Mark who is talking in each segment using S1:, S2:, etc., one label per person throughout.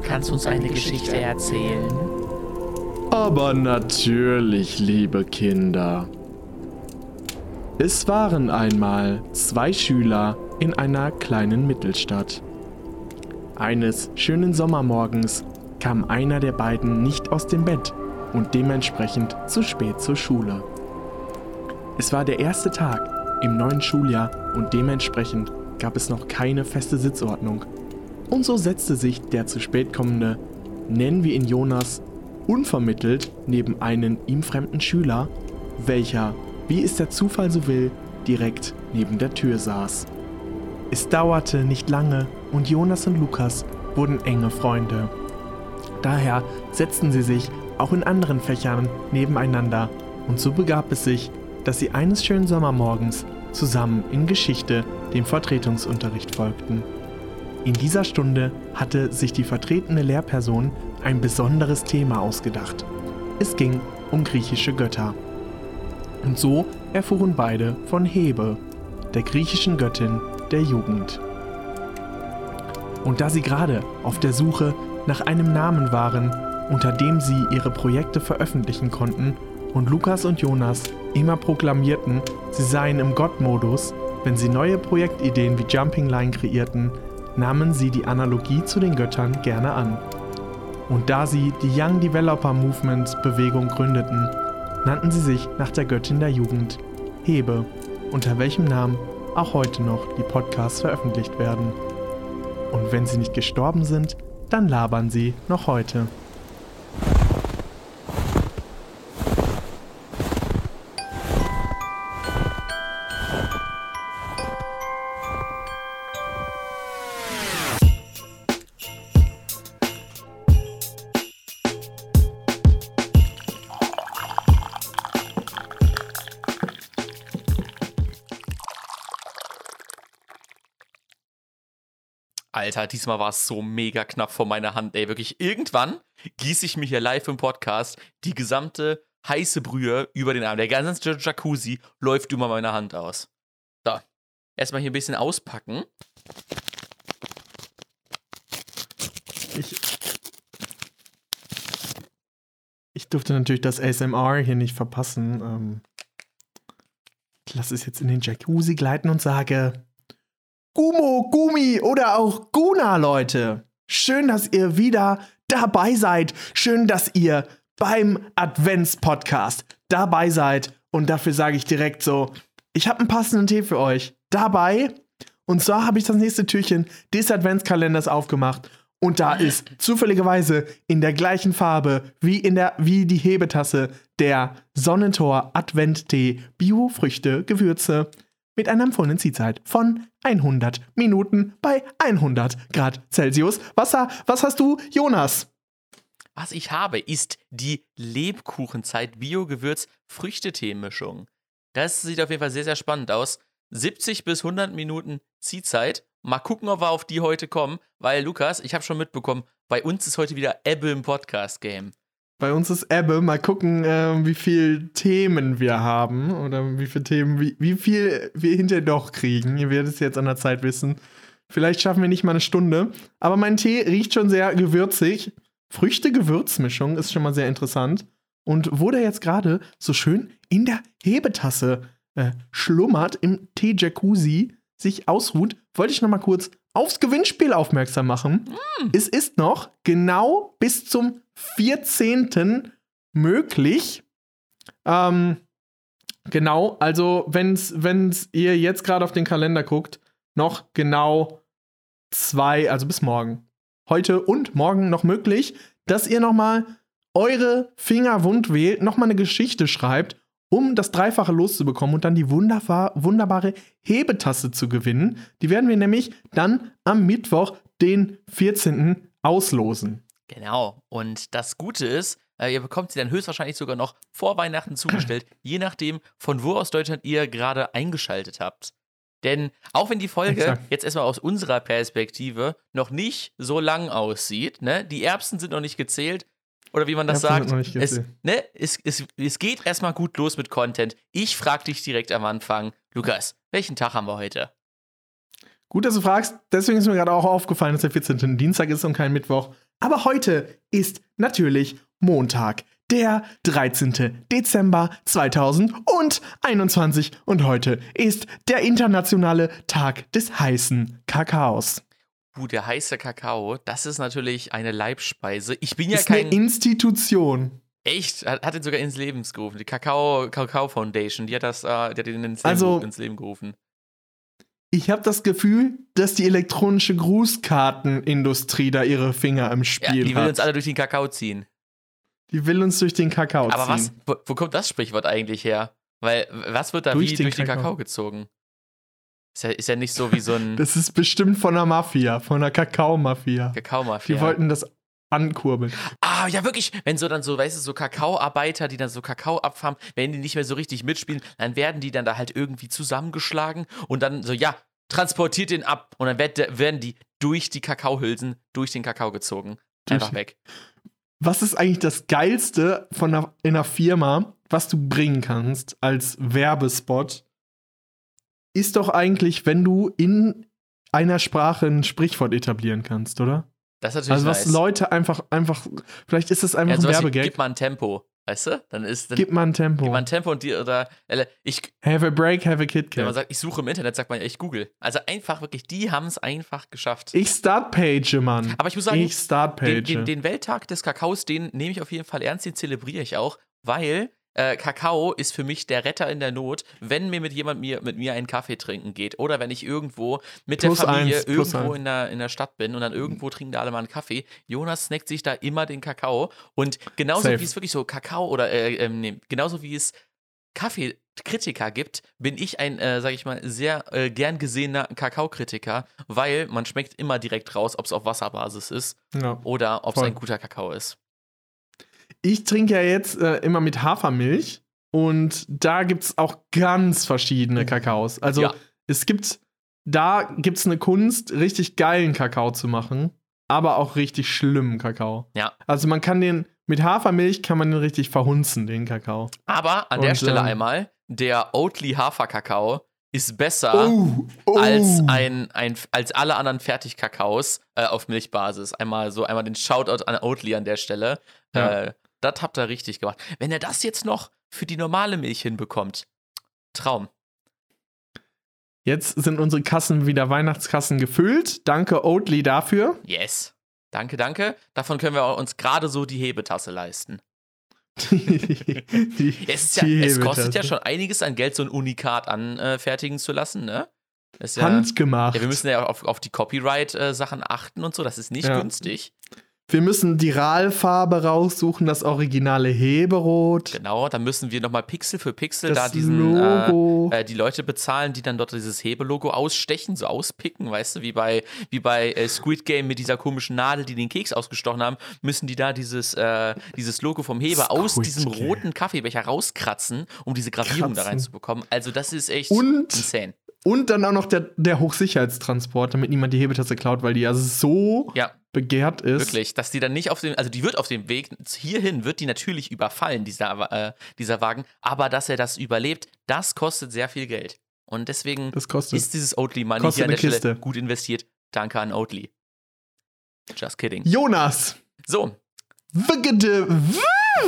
S1: Kannst du uns eine Geschichte erzählen?
S2: Aber natürlich, liebe Kinder. Es waren einmal zwei Schüler in einer kleinen Mittelstadt. Eines schönen Sommermorgens kam einer der beiden nicht aus dem Bett und dementsprechend zu spät zur Schule. Es war der erste Tag im neuen Schuljahr und dementsprechend gab es noch keine feste Sitzordnung. Und so setzte sich der zu spät kommende, nennen wir ihn Jonas, unvermittelt neben einen ihm fremden Schüler, welcher, wie es der Zufall so will, direkt neben der Tür saß. Es dauerte nicht lange und Jonas und Lukas wurden enge Freunde. Daher setzten sie sich auch in anderen Fächern nebeneinander und so begab es sich, dass sie eines schönen Sommermorgens zusammen in Geschichte dem Vertretungsunterricht folgten. In dieser Stunde hatte sich die vertretene Lehrperson ein besonderes Thema ausgedacht. Es ging um griechische Götter. Und so erfuhren beide von Hebe, der griechischen Göttin der Jugend. Und da sie gerade auf der Suche nach einem Namen waren, unter dem sie ihre Projekte veröffentlichen konnten, und Lukas und Jonas immer proklamierten, sie seien im Gott-Modus, wenn sie neue Projektideen wie Jumping Line kreierten, nahmen sie die Analogie zu den Göttern gerne an. Und da sie die Young Developer Movement Bewegung gründeten, nannten sie sich nach der Göttin der Jugend, Hebe, unter welchem Namen auch heute noch die Podcasts veröffentlicht werden. Und wenn sie nicht gestorben sind, dann labern sie noch heute.
S1: Alter, diesmal war es so mega knapp vor meiner Hand, ey. Wirklich, irgendwann gieße ich mir hier live im Podcast die gesamte heiße Brühe über den Arm. Der ganze Jacuzzi läuft über meine Hand aus. So, erstmal hier ein bisschen auspacken.
S2: Ich, ich durfte natürlich das ASMR hier nicht verpassen. Ähm, ich lasse es jetzt in den Jacuzzi gleiten und sage: Gumo, Gumi oder auch Guna, Leute. Schön, dass ihr wieder dabei seid. Schön, dass ihr beim Advents-Podcast dabei seid. Und dafür sage ich direkt so: Ich habe einen passenden Tee für euch. Dabei. Und zwar habe ich das nächste Türchen des Adventskalenders aufgemacht. Und da ist zufälligerweise in der gleichen Farbe wie, in der, wie die Hebetasse der Sonnentor Advent-Tee Bio-Früchte, Gewürze mit einer empfohlenen Ziehzeit von 100 Minuten bei 100 Grad Celsius. Was, was hast du, Jonas?
S1: Was ich habe, ist die Lebkuchenzeit Bio-Gewürz Früchtetee-Mischung. Das sieht auf jeden Fall sehr, sehr spannend aus. 70 bis 100 Minuten Ziehzeit. Mal gucken, ob wir auf die heute kommen, weil Lukas, ich habe schon mitbekommen, bei uns ist heute wieder Ebbe im Podcast-Game.
S2: Bei uns ist Ebbe. Mal gucken, äh, wie viele Themen wir haben oder wie viele Themen, wie, wie viel wir hinterher doch kriegen. Ihr werdet es jetzt an der Zeit wissen. Vielleicht schaffen wir nicht mal eine Stunde. Aber mein Tee riecht schon sehr gewürzig. Früchte-Gewürzmischung ist schon mal sehr interessant. Und wo der jetzt gerade so schön in der Hebetasse äh, schlummert, im Tee-Jacuzzi sich ausruht, wollte ich noch mal kurz aufs Gewinnspiel aufmerksam machen. Mm. Es ist noch genau bis zum 14. möglich. Ähm, genau, also wenn's, wenn's ihr jetzt gerade auf den Kalender guckt, noch genau zwei, also bis morgen. Heute und morgen noch möglich, dass ihr noch mal eure Finger wund wählt, noch mal eine Geschichte schreibt, um das Dreifache loszubekommen und dann die wunderbar, wunderbare Hebetasse zu gewinnen. Die werden wir nämlich dann am Mittwoch, den 14. auslosen.
S1: Genau. Und das Gute ist, äh, ihr bekommt sie dann höchstwahrscheinlich sogar noch vor Weihnachten zugestellt, je nachdem, von wo aus Deutschland ihr gerade eingeschaltet habt. Denn auch wenn die Folge Exakt. jetzt erstmal aus unserer Perspektive noch nicht so lang aussieht, ne, die Erbsen sind noch nicht gezählt, oder wie man das sagt, es, ne, es, es, es geht erstmal gut los mit Content. Ich frage dich direkt am Anfang, Lukas, welchen Tag haben wir heute?
S2: Gut, dass du fragst. Deswegen ist mir gerade auch aufgefallen, dass der 14. Dienstag ist und kein Mittwoch. Aber heute ist natürlich Montag, der 13. Dezember 2021. Und heute ist der internationale Tag des heißen Kakaos.
S1: Uh, der heiße Kakao, das ist natürlich eine Leibspeise. Ich bin ja
S2: ist
S1: kein.
S2: eine Institution.
S1: Echt? Hat, hat ihn sogar ins Leben gerufen. Die Kakao, Kakao Foundation, die hat das, äh, die hat ihn ins Leben,
S2: Also-
S1: ins Leben gerufen.
S2: Ich habe das Gefühl, dass die elektronische Grußkartenindustrie da ihre Finger im
S1: Ja,
S2: Spiel
S1: die will
S2: hat.
S1: uns alle durch den Kakao ziehen.
S2: die will uns durch den Kakao
S1: Aber was,
S2: ziehen.
S1: wo, wo kommt das Sprichwort eigentlich her? Weil, was wird da
S2: Durch
S1: wie
S2: den
S1: durch den
S2: Kakao.
S1: Kakao gezogen? Ist ja, ist ja nicht so wie so ein
S2: Das ist bestimmt von der Mafia, von der Kakao-Mafia.
S1: Kakaomafia.
S2: Die wollten das ankurbeln.
S1: Ah, ja, wirklich. Wenn so dann so, weißt du, so Kakaoarbeiter, die dann so Kakao abfarmen, wenn die nicht mehr so richtig mitspielen, dann werden die dann da halt irgendwie zusammengeschlagen und dann so, ja, transportiert den ab. Und dann werd, werden die durch die Kakaohülsen, durch den Kakao gezogen. Einfach
S2: Durch-
S1: weg.
S2: Was ist eigentlich das Geilste von einer, in einer Firma, was du bringen kannst als Werbespot? Ist doch eigentlich, wenn du in einer Sprache ein Sprichwort etablieren kannst, oder?
S1: Das ist natürlich
S2: Also was
S1: nice.
S2: Leute einfach, einfach, vielleicht ist das einfach
S1: ja,
S2: ein Werbegag.
S1: gib mal ein Tempo, weißt du? Dann ist, dann
S2: Gib mal ein Tempo.
S1: gib mal ein Tempo und die, oder, ich,
S2: have a break, have a Kit
S1: wenn man sagt, ich suche im Internet, sagt man ja, ich google. Also einfach wirklich, die haben es einfach geschafft.
S2: Ich Startpage, Mann.
S1: Aber ich muss sagen,
S2: ich Startpage.
S1: den, den, den Welttag des Kakaos, den nehme ich auf jeden Fall ernst, den zelebriere ich auch, weil äh, Kakao ist für mich der Retter in der Not, wenn mir mit jemand mir, mit mir einen Kaffee trinken geht oder wenn ich irgendwo mit
S2: Plus
S1: der Familie
S2: eins,
S1: irgendwo in der, in der Stadt bin und dann irgendwo trinken da alle mal einen Kaffee. Jonas snackt sich da immer den Kakao und genauso
S2: Safe.
S1: wie es wirklich so Kakao oder äh, ähm, nee, genauso wie es Kaffeekritiker gibt, bin ich ein, äh, sag ich mal, sehr äh, gern gesehener Kakaokritiker, weil man schmeckt immer direkt raus, ob es auf Wasserbasis ist
S2: ja.
S1: oder ob es ein guter Kakao ist.
S2: Ich trinke ja jetzt äh, immer mit Hafermilch und da gibt es auch ganz verschiedene Kakaos. Also
S1: Ja.
S2: es gibt, da gibt es eine Kunst, richtig geilen Kakao zu machen, aber auch richtig schlimmen Kakao.
S1: Ja.
S2: Also man kann den, mit Hafermilch kann man den richtig verhunzen, den Kakao.
S1: Aber an der
S2: Und,
S1: Stelle
S2: ähm,
S1: einmal, der Oatly Haferkakao ist besser
S2: Oh, oh.
S1: als, ein, ein, als alle anderen Fertigkakaos äh, auf Milchbasis. Einmal so, einmal den Shoutout an Oatly an der Stelle.
S2: Ja.
S1: Äh, das habt ihr richtig gemacht. Wenn er das jetzt noch für die normale Milch hinbekommt, Traum.
S2: Jetzt sind unsere Kassen wieder Weihnachtskassen gefüllt. Danke Oatly dafür.
S1: Yes. Danke, danke. Davon können wir uns gerade so die Hebetasse leisten.
S2: Die-
S1: Es, ist ja,
S2: die
S1: es kostet ja schon einiges an Geld, so ein Unikat anfertigen zu lassen, ne? Ja,
S2: Handgemacht.
S1: Ja, wir müssen ja auf, auf die Copyright-Sachen achten und so. Das ist nicht
S2: Ja.
S1: günstig.
S2: Wir müssen die RAL-Farbe raussuchen, das originale Heberot.
S1: Genau, da müssen wir nochmal Pixel für Pixel
S2: Das
S1: da diesen
S2: Logo.
S1: Äh, äh, die Leute bezahlen, die dann dort dieses Hebelogo ausstechen, so auspicken, weißt du, wie bei, wie bei äh, Squid Game mit dieser komischen Nadel, die den Keks ausgestochen haben, müssen die da dieses, äh, dieses Logo vom Heber aus
S2: Squid
S1: diesem
S2: Game.
S1: roten Kaffeebecher rauskratzen, um diese Gravierung da
S2: Kratzen.
S1: reinzubekommen. Also das ist echt
S2: Und-
S1: insane.
S2: Und dann auch noch der, der Hochsicherheitstransport, damit niemand die Hebetasse klaut, weil die ja so
S1: Ja,
S2: begehrt ist.
S1: Wirklich, dass die dann nicht auf dem, also die wird auf dem Weg hierhin, wird die natürlich überfallen, dieser, äh, dieser Wagen, aber dass er das überlebt, das kostet sehr viel Geld. Und deswegen ist dieses Oatly Money
S2: Kostet
S1: hier an der
S2: eine
S1: Stelle
S2: Kiste.
S1: gut investiert. Danke an Oatly. Just kidding.
S2: Jonas,
S1: So,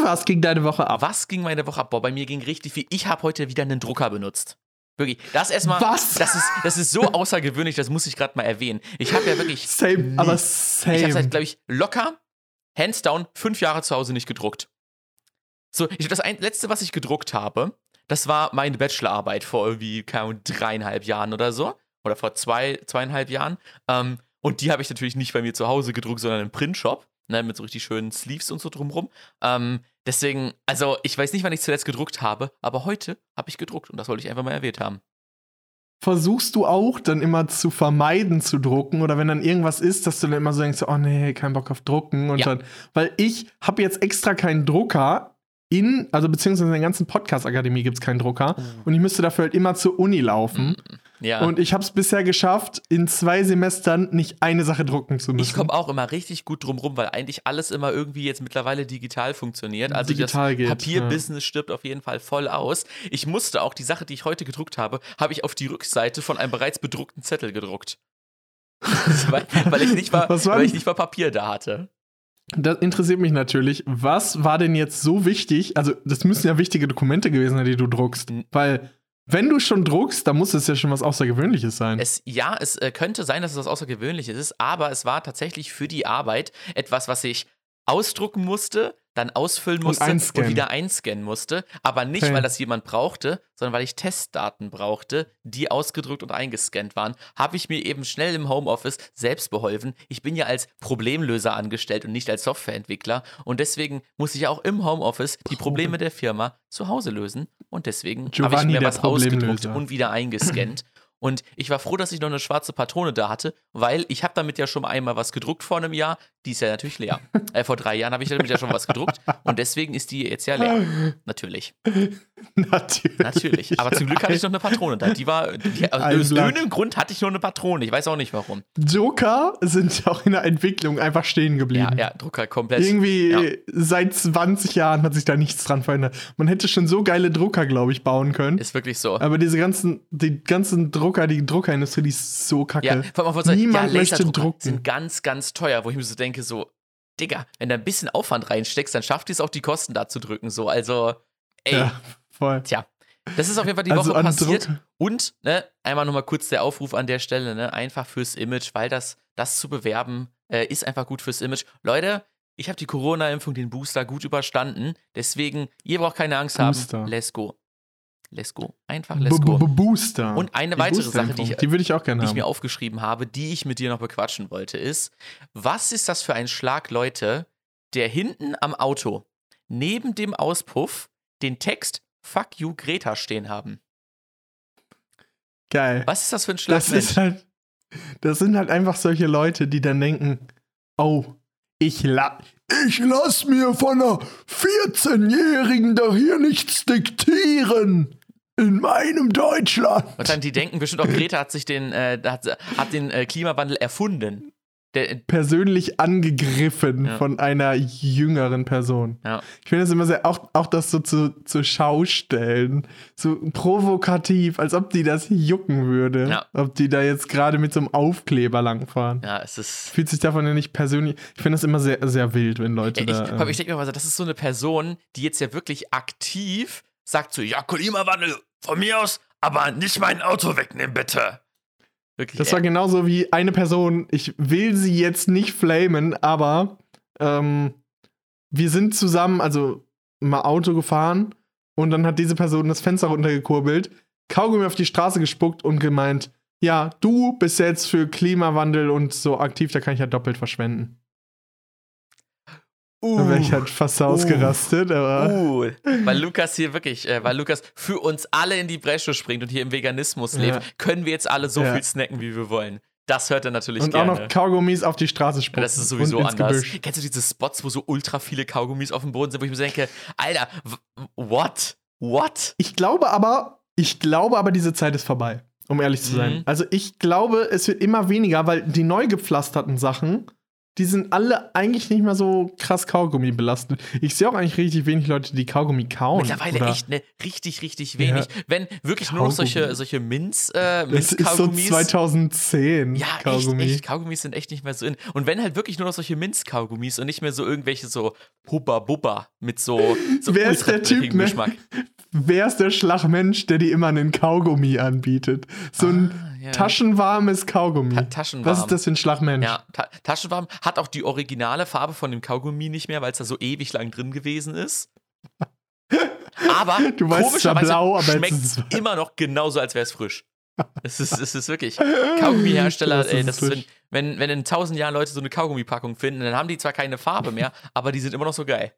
S2: was ging deine Woche ab?
S1: was ging meine Woche ab? Boah, bei mir ging richtig viel. Ich habe heute wieder einen Drucker benutzt. Wirklich, das erstmal,
S2: Was?
S1: das ist, das ist so außergewöhnlich, das muss ich gerade mal erwähnen. Ich habe ja wirklich
S2: Same,
S1: nie-
S2: aber
S1: Ich habe
S2: same.
S1: seit, glaube ich, locker, hands down, fünf Jahre zu Hause nicht gedruckt. So, ich, das ein, letzte, was ich gedruckt habe, das war meine Bachelorarbeit vor irgendwie, keine Ahnung, dreieinhalb Jahren oder so. Oder vor zwei, zweieinhalb Jahren. Ähm, und die habe ich natürlich nicht bei mir zu Hause gedruckt, sondern im Printshop. Ne, mit so richtig schönen Sleeves und so drumrum. Ähm, deswegen, also ich weiß nicht, wann ich zuletzt gedruckt habe, aber heute habe ich gedruckt und das wollte ich einfach mal erwähnt haben.
S2: Versuchst du auch dann immer zu vermeiden zu drucken oder wenn dann irgendwas ist, dass du dann immer so denkst, oh nee, kein Bock auf drucken und
S1: Ja.
S2: dann, weil ich habe jetzt extra keinen Drucker in, also beziehungsweise in der ganzen Podcast-Akademie gibt es keinen Drucker und ich müsste dafür halt immer zur Uni laufen
S1: Ja.
S2: und ich habe es bisher geschafft, in zwei Semestern nicht eine Sache drucken zu müssen.
S1: Ich komme auch immer richtig gut drum rum, weil eigentlich alles immer irgendwie jetzt mittlerweile digital funktioniert. Also
S2: Digital
S1: das
S2: geht,
S1: Papierbusiness stirbt auf jeden Fall voll aus. Ich musste auch die Sache, die ich heute gedruckt habe, habe ich auf die Rückseite von einem bereits bedruckten Zettel gedruckt. weil, weil, ich nicht mal, weil ich nicht mal Papier da hatte.
S2: Das interessiert mich natürlich. Was war denn jetzt so wichtig? Also, das müssen ja wichtige Dokumente gewesen sein, die du druckst. Weil, wenn du schon druckst, dann muss es ja schon was Außergewöhnliches sein.
S1: Es, ja, es äh, könnte sein, dass es was Außergewöhnliches ist, aber es war tatsächlich für die Arbeit etwas, was ich ausdrucken musste, dann ausfüllen musste und, und wieder einscannen musste. Aber nicht, okay. weil das jemand brauchte, sondern weil ich Testdaten brauchte, die ausgedruckt und eingescannt waren. Habe ich mir eben schnell im Homeoffice selbst beholfen. Ich bin ja als Problemlöser angestellt und nicht als Softwareentwickler. Und deswegen muss ich auch im Homeoffice die Probleme der Firma zu Hause lösen. Und deswegen habe ich mir was ausgedruckt und wieder eingescannt. Und ich war froh, dass ich noch eine schwarze Patrone da hatte, weil ich habe damit ja schon einmal was gedruckt vor einem Jahr. Die ist ja natürlich leer. äh, vor drei Jahren habe ich damit ja schon was gedruckt. Und deswegen ist die jetzt ja leer. Natürlich.
S2: Natürlich.
S1: Natürlich. Aber zum Glück hatte ich noch eine Patrone da. Die war, die, aus irgendeinem Grund hatte ich nur eine Patrone. Ich weiß auch nicht warum.
S2: Drucker sind auch in der Entwicklung einfach stehen geblieben.
S1: Ja, ja, Drucker komplett.
S2: Irgendwie ja. seit 20 Jahren hat sich da nichts dran verändert. Man hätte schon so geile Drucker, glaube ich, bauen können.
S1: Ist wirklich so.
S2: Aber diese ganzen, die ganzen Drucker, die Druckerindustrie, die ist so kacke. Ja,
S1: vor allem, sagen, Niemand ja, möchte drucken. sind ganz, ganz teuer, wo ich mir so denke, so, Digga, wenn du ein bisschen Aufwand reinsteckst, dann schafft es auch die Kosten da zu drücken. So, also, ey. Ja,
S2: voll.
S1: Tja. Das ist auf jeden Fall die also Woche passiert. Druck. Und, ne, einmal nochmal kurz der Aufruf an der Stelle, ne, einfach fürs Image, weil das, das zu bewerben, äh, ist einfach gut fürs Image. Leute, ich habe die Corona-Impfung, den Booster gut überstanden. Deswegen, ihr braucht keine Angst Booster. haben. Let's go. Let's go. Einfach let's go.
S2: B -b Booster.
S1: Und eine die weitere Sache, die ich,
S2: die ich, auch gerne
S1: die
S2: ich
S1: mir aufgeschrieben habe, die ich mit dir noch bequatschen wollte, ist, was ist das für ein Schlag, Leute, der hinten am Auto neben dem Auspuff den Text Fuck you Greta stehen haben?
S2: Geil.
S1: Was ist das für ein Schlag?
S2: Das, ist halt, das sind halt einfach solche Leute, die dann denken, oh, ich, la ich lass mir von einer 14-Jährigen doch hier nichts diktieren in meinem Deutschland.
S1: Dann die denken bestimmt auch, Greta hat sich den, äh, hat, hat den äh, Klimawandel erfunden.
S2: Der, persönlich angegriffen ja. von einer jüngeren Person.
S1: Ja.
S2: Ich finde das immer sehr, auch, auch das so zu, zu Schaustellen, so provokativ, als ob die das jucken würde. Ja. Ob die da jetzt gerade mit so einem Aufkleber langfahren.
S1: Ja, es ist.
S2: Fühlt sich davon ja nicht persönlich. Ich finde das immer sehr, sehr wild, wenn Leute ich,
S1: da. Ähm, ich denke mir mal, das ist so eine Person, die jetzt ja wirklich aktiv sagt so: Ja, Klimawandel, von mir aus, aber nicht mein Auto wegnehmen, bitte.
S2: Wirklich, das war genauso wie eine Person, ich will sie jetzt nicht flamen, aber ähm, wir sind zusammen, also mal Auto gefahren und dann hat diese Person das Fenster runtergekurbelt, Kaugummi auf die Straße gespuckt und gemeint, ja, du bist jetzt für Klimawandel und so aktiv, da kann ich ja doppelt verschwenden. Uh, da wäre ich halt fast uh, ausgerastet, aber.
S1: Uh, weil Lukas hier wirklich, äh, weil Lukas für uns alle in die Bresche springt und hier im Veganismus lebt, können wir jetzt alle so ja. viel snacken, wie wir wollen. Das hört er natürlich
S2: und
S1: gerne.
S2: Und auch noch Kaugummis auf die Straße spucken.
S1: Das ist sowieso anders. Gebüsch. Kennst du diese Spots, wo so ultra viele Kaugummis auf dem Boden sind, wo ich mir denke, Alter, what? What?
S2: Ich glaube aber, ich glaube aber, diese Zeit ist vorbei, um ehrlich zu sein. Mhm. Also ich glaube, es wird immer weniger, weil die neu gepflasterten Sachen die sind alle eigentlich nicht mehr so krass Kaugummi belastet. Ich sehe auch eigentlich richtig wenig Leute, die Kaugummi kauen.
S1: Mittlerweile oder? echt, ne? Richtig, richtig wenig. Ja. Wenn wirklich Kaugummi. nur noch solche, solche Minz, äh, Minz
S2: Das ist so 2010
S1: ja, Kaugummi. Echt, echt, Kaugummis sind echt nicht mehr so in. Und wenn halt wirklich nur noch solche Minz-Kaugummis und nicht mehr so irgendwelche so Hubba-Bubba mit so, so
S2: Wer ist der Typ, ne? Geschmack. Wer ist der Schlagmensch, der dir immer einen Kaugummi anbietet? So ein ah ja. Taschenwarmes Kaugummi. Ta
S1: taschenwarm.
S2: Was ist das für ein Schlagmensch?
S1: Ja, ta taschenwarm. Hat auch die originale Farbe von dem Kaugummi nicht mehr, weil es da so ewig lang drin gewesen ist. Aber
S2: du weißt, komischerweise blau, aber
S1: schmeckt es immer noch genauso, als wäre es frisch. Es ist, es ist wirklich. Kaugummihersteller, ey, das ist, wenn, wenn, wenn in tausend Jahren Leute so eine Kaugummipackung finden, dann haben die zwar keine Farbe mehr, aber die sind immer noch so geil.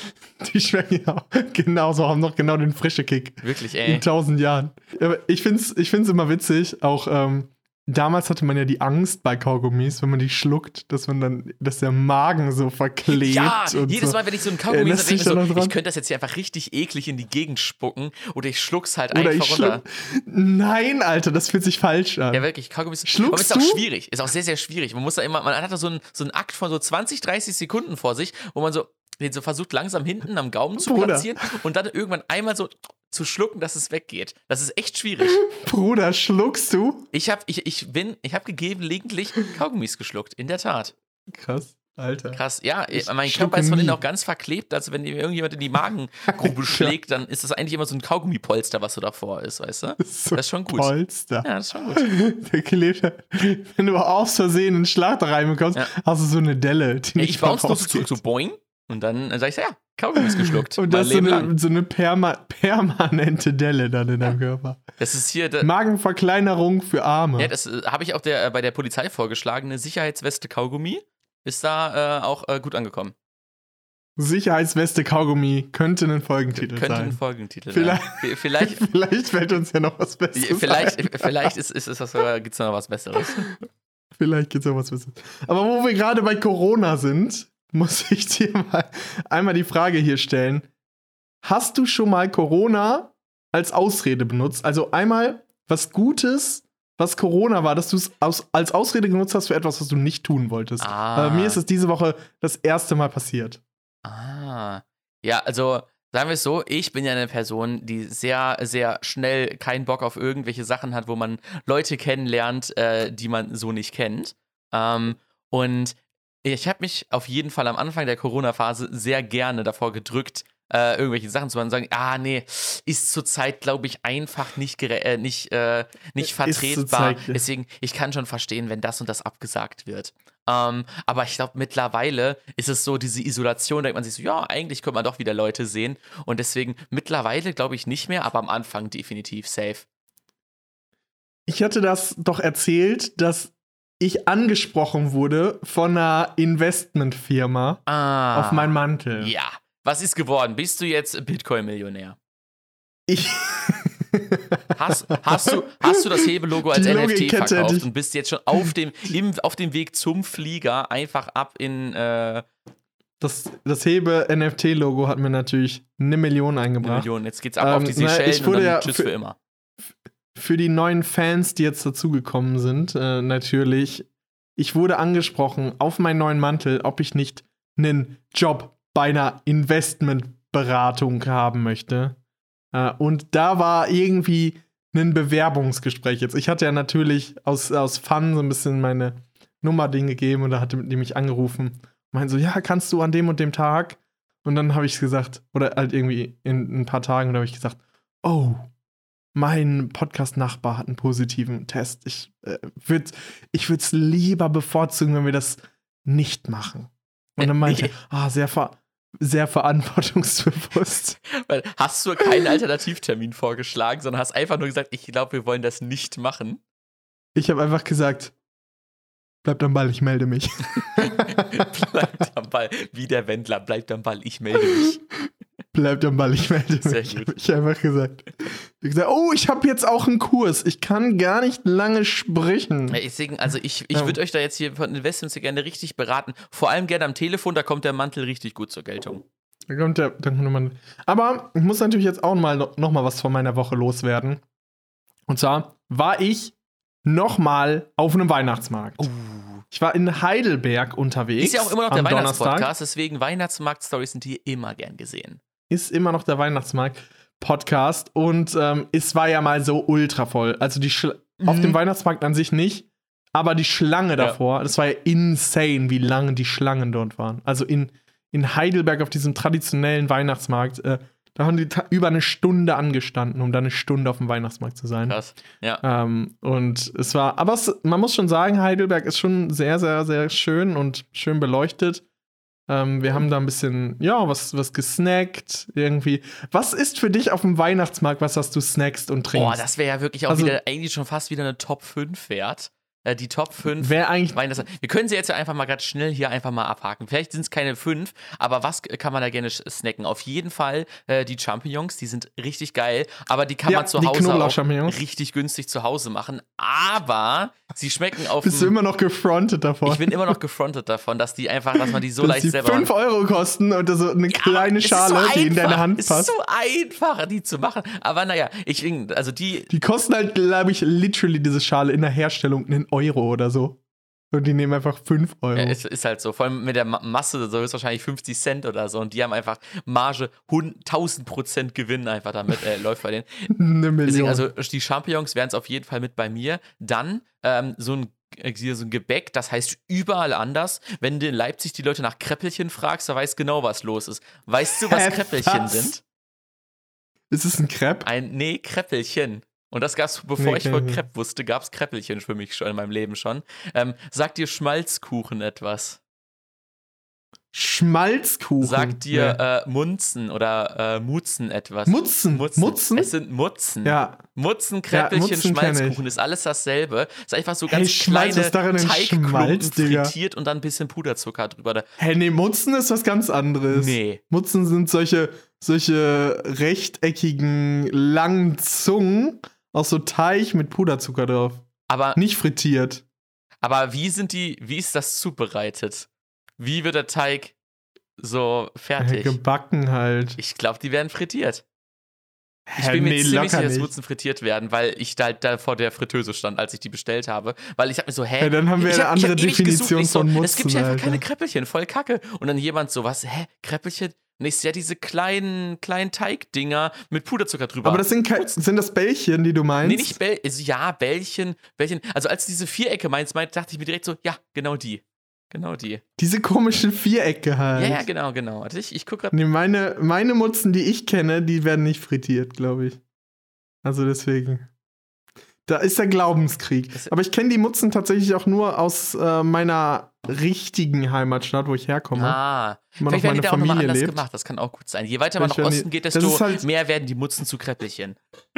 S2: Die schmecken ja genauso, haben noch genau den frischen Kick.
S1: Wirklich, ey.
S2: In tausend Jahren. Aber ich find's, ich find's immer witzig, auch ähm, damals hatte man ja die Angst bei Kaugummis, wenn man die schluckt, dass man dann, dass der Magen so verklebt. Ja,
S1: jedes
S2: so.
S1: Mal, wenn ich so ein Kaugummi äh, denke, so, ich könnte das jetzt hier einfach richtig eklig in die Gegend spucken oder ich schluck's halt oder einfach runter.
S2: Nein, Alter, das fühlt sich falsch an.
S1: Ja, wirklich, Kaugummis
S2: Schluckst
S1: ist auch schwierig, ist auch sehr, sehr schwierig. Man muss da immer, man hat da so einen, so einen Akt von so 20, 30 Sekunden vor sich, wo man so den so versucht langsam hinten am Gaumen zu Bruder. platzieren und dann irgendwann einmal so zu schlucken, dass es weggeht. Das ist echt schwierig.
S2: Bruder, schluckst du?
S1: Ich habe ich, ich bin, ich habe gelegentlich Kaugummis geschluckt, in der Tat.
S2: Krass. Alter.
S1: Krass, ja, ich mein Körper ist von innen auch ganz verklebt. Also, wenn dir irgendjemand in die Magengrube schlägt, dann ist das eigentlich immer so ein Kaugummipolster, was so davor ist, weißt du? Das ist, so das ist schon gut.
S2: Polster.
S1: Ja, das ist schon gut.
S2: Der klebt, wenn du aus Versehen einen Schlag da reinbekommst, ja. hast du so eine Delle,
S1: die ja, Ich bounce nur so, so boing und dann, dann sag ich so, ja, Kaugummi ist geschluckt.
S2: Und das ist so eine, so eine perma permanente Delle dann in deinem Körper.
S1: Das ist hier.
S2: Magenverkleinerung für Arme.
S1: Ja, das äh, habe ich auch der, äh, bei der Polizei vorgeschlagen. Eine Sicherheitsweste Kaugummi ist da äh, auch äh, gut angekommen.
S2: Sicherheitsweste Kaugummi könnte ein Folgentitel
S1: könnte
S2: sein.
S1: Könnte ein Folgentitel
S2: vielleicht, sein. Vielleicht, vielleicht fällt uns ja noch was Besseres
S1: Vielleicht, ein. vielleicht ist, ist, ist das, gibt's noch was Besseres.
S2: vielleicht gibt es noch was Besseres. Aber wo wir gerade bei Corona sind, muss ich dir mal einmal die Frage hier stellen. Hast du schon mal Corona als Ausrede benutzt? Also einmal was Gutes was Corona war, dass du es aus, als Ausrede genutzt hast für etwas, was du nicht tun wolltest. Ah. mir ist es diese Woche das erste Mal passiert.
S1: Ah. Ja, also sagen wir es so, ich bin ja eine Person, die sehr, sehr schnell keinen Bock auf irgendwelche Sachen hat, wo man Leute kennenlernt, äh, die man so nicht kennt. Ähm, und ich habe mich auf jeden Fall am Anfang der Corona-Phase sehr gerne davor gedrückt, äh, irgendwelche Sachen zu machen, sagen, ah nee, ist zurzeit, glaube ich, einfach nicht, äh, nicht, äh, nicht vertretbar. Deswegen, ich kann schon verstehen, wenn das und das abgesagt wird. Ähm, aber ich glaube, mittlerweile ist es so, diese Isolation, denkt man sich so, ja, eigentlich könnte man doch wieder Leute sehen. Und deswegen, mittlerweile glaube ich nicht mehr, aber am Anfang definitiv safe.
S2: Ich hatte das doch erzählt, dass ich angesprochen wurde von einer Investmentfirma ah, auf meinen Mantel.
S1: Ja. Was ist geworden? Bist du jetzt Bitcoin-Millionär?
S2: Ich.
S1: Hast, hast, du, hast du das Hebellogo als NFT verkauft und bist jetzt schon auf dem, im, auf dem Weg zum Flieger einfach ab in. Äh
S2: das, das Hebe-NFT-Logo hat mir natürlich eine Million eingebracht. Eine Million,
S1: jetzt geht's ab ähm, auf die Seychellen und dann ja tschüss für, für, immer.
S2: Für die neuen Fans, die jetzt dazugekommen sind, äh, natürlich, ich wurde angesprochen auf meinen neuen Mantel, ob ich nicht einen Job bei einer Investmentberatung haben möchte. Äh, und da war irgendwie ein Bewerbungsgespräch jetzt. Ich hatte ja natürlich aus, aus Fun so ein bisschen meine Nummer Ding gegeben und da hatte die mich angerufen. Meint so, ja, kannst du an dem und dem Tag? Und dann habe ich gesagt, oder halt irgendwie in ein paar Tagen, da habe ich gesagt, oh, mein Podcast-Nachbar hat einen positiven Test. Ich äh, würde es lieber bevorzugen, wenn wir das nicht machen. Und dann meinte er, ah, sehr, ver sehr verantwortungsbewusst.
S1: Hast du keinen Alternativtermin vorgeschlagen, sondern hast einfach nur gesagt, ich glaube, wir wollen das nicht machen.
S2: Ich habe einfach gesagt, bleibt am Ball, ich melde mich.
S1: bleibt am Ball, wie der Wendler, bleibt am Ball, ich melde mich.
S2: Bleibt am Ball, ich melde mich. Sehr gut. Ich habe einfach gesagt. Ich gesagt, oh, ich habe jetzt auch einen Kurs. Ich kann gar nicht lange sprechen.
S1: Ja, deswegen, also ich, ich würde euch da jetzt hier von Investments gerne richtig beraten. Vor allem gerne am Telefon, da kommt der Mantel richtig gut zur Geltung.
S2: Da kommt der, da kommt der Mantel. Aber ich muss natürlich jetzt auch mal, noch mal was von meiner Woche loswerden. Und zwar war ich noch mal auf einem Weihnachtsmarkt. Uh. Ich war in Heidelberg unterwegs.
S1: Ist ja auch immer noch der Weihnachtspodcast, deswegen Weihnachtsmarkt-Stories sind hier immer gern gesehen
S2: ist immer noch der Weihnachtsmarkt-Podcast und ähm, es war ja mal so ultra voll. Also die Schla mhm. auf dem. Weihnachtsmarkt an sich nicht, aber die Schlange davor, ja. das war ja insane, wie lange die Schlangen dort waren. Also in, in Heidelberg auf diesem traditionellen Weihnachtsmarkt, äh, da haben die über eine Stunde angestanden, um da eine Stunde auf dem Weihnachtsmarkt zu sein.
S1: Krass, ja.
S2: Ähm, und es war, aber es, man muss schon sagen, Heidelberg ist schon sehr, sehr, sehr schön und schön beleuchtet. Ähm, wir haben da ein bisschen, ja, was, was gesnackt, irgendwie. Was ist für dich auf dem Weihnachtsmarkt, was hast du snackst und trinkst? Boah,
S1: das wäre ja wirklich auch also, wieder, eigentlich schon fast wieder eine Top 5 wert. Äh, die Top 5.
S2: Wer eigentlich.
S1: Wir können sie jetzt ja einfach mal ganz schnell hier einfach mal abhaken. Vielleicht sind es keine 5, aber was kann man da gerne snacken? Auf jeden Fall äh, die Champignons, die sind richtig geil, aber die kann ja, man zu Hause auch richtig günstig zu Hause machen. Aber sie schmecken auf.
S2: Bist du immer noch gefrontet davon?
S1: Ich bin immer noch gefrontet davon, dass die einfach, dass man die so dass leicht
S2: die
S1: selber.
S2: 5 Euro kosten und so eine kleine ja, Schale, so die in deine Hand passt.
S1: Es ist so einfach, die zu machen. Aber naja, ich, also die.
S2: Die kosten halt, glaube ich, literally diese Schale in der Herstellung einen Euro oder so. Und die nehmen einfach 5 Euro.
S1: Ja, ist, ist halt so. Vor allem mit der Masse, so ist wahrscheinlich 50 Cent oder so. Und die haben einfach Marge 1000 Prozent Gewinn einfach damit, äh, läuft bei denen.
S2: Eine Million.
S1: Deswegen, also die Champignons wären es auf jeden Fall mit bei mir. Dann ähm, so ein so ein Gebäck, das heißt überall anders. Wenn du in Leipzig die Leute nach Kräppelchen fragst, da weißt genau, was los ist. Weißt du, was
S2: was?
S1: sind?
S2: Ist es ein Crepe?
S1: Ein, nee, Kräppelchen. Und das gab's, bevor
S2: Nee,
S1: ich von. Crepe wusste, gab's Kräppelchen für mich schon in meinem Leben schon. Ähm, sagt dir Schmalzkuchen etwas?
S2: Schmalzkuchen.
S1: Sagt dir
S2: Nee.
S1: äh, Munzen oder äh, Mutzen etwas?
S2: Mutzen. Mutzen?
S1: Es sind Mutzen.
S2: Ja.
S1: Mutzen, Kräppelchen,
S2: Mutzen kenn
S1: Schmalzkuchen ist alles dasselbe. Ist einfach so
S2: Hey,
S1: ganz
S2: Schmalz, was
S1: kleine
S2: ist darin
S1: Teigklumpen
S2: Schmalz,
S1: frittiert und dann ein bisschen Puderzucker drüber.
S2: Hä, nee, Mutzen ist was ganz anderes.
S1: Nee.
S2: Mutzen sind solche, solche rechteckigen, langen Zungen aus so Teig mit Puderzucker drauf.
S1: Aber,
S2: Nicht frittiert.
S1: aber wie sind die, wie ist das zubereitet? Wie wird der Teig so fertig?
S2: gebacken halt.
S1: Ich glaube, die werden frittiert. Ich bin mir
S2: nee,
S1: ziemlich sicher, dass. Mutzen frittiert werden, weil ich da halt da vor der Fritteuse stand, als ich die bestellt habe. Weil ich hab mir so, hä?
S2: Ja, dann haben wir
S1: ich
S2: eine
S1: hab,
S2: andere Definition
S1: gesucht, ich so,
S2: von
S1: Es gibt ja einfach keine Kräppelchen, voll kacke. Und dann jemand so, was, hä? Kräppelchen? Und ich sehe diese kleinen, kleinen Teigdinger mit Puderzucker drüber.
S2: Aber das sind, sind das Bällchen, die du meinst?
S1: Nee, nicht Bäll, also ja, Bällchen, Bällchen. Also als du diese Vierecke meinst, meinte, dachte ich mir direkt so, ja, genau die. Genau die.
S2: Diese komischen Vierecke halt.
S1: Ja, ja, genau, genau. Ich, ich guck grad.
S2: Nee, meine, meine Mutzen, die ich kenne, die werden nicht frittiert, glaube ich. Also deswegen. Da ist der Glaubenskrieg. Aber ich kenne die Mutzen tatsächlich auch nur aus äh, meiner richtigen Heimatstadt, wo ich herkomme.
S1: Ah,
S2: Immer
S1: vielleicht werden die da auch nochmal
S2: Familie
S1: anders
S2: lebt.
S1: gemacht. Das kann auch gut sein. Je weiter man nach Osten geht, desto
S2: halt-
S1: mehr werden die Mutzen zu Kräppelchen.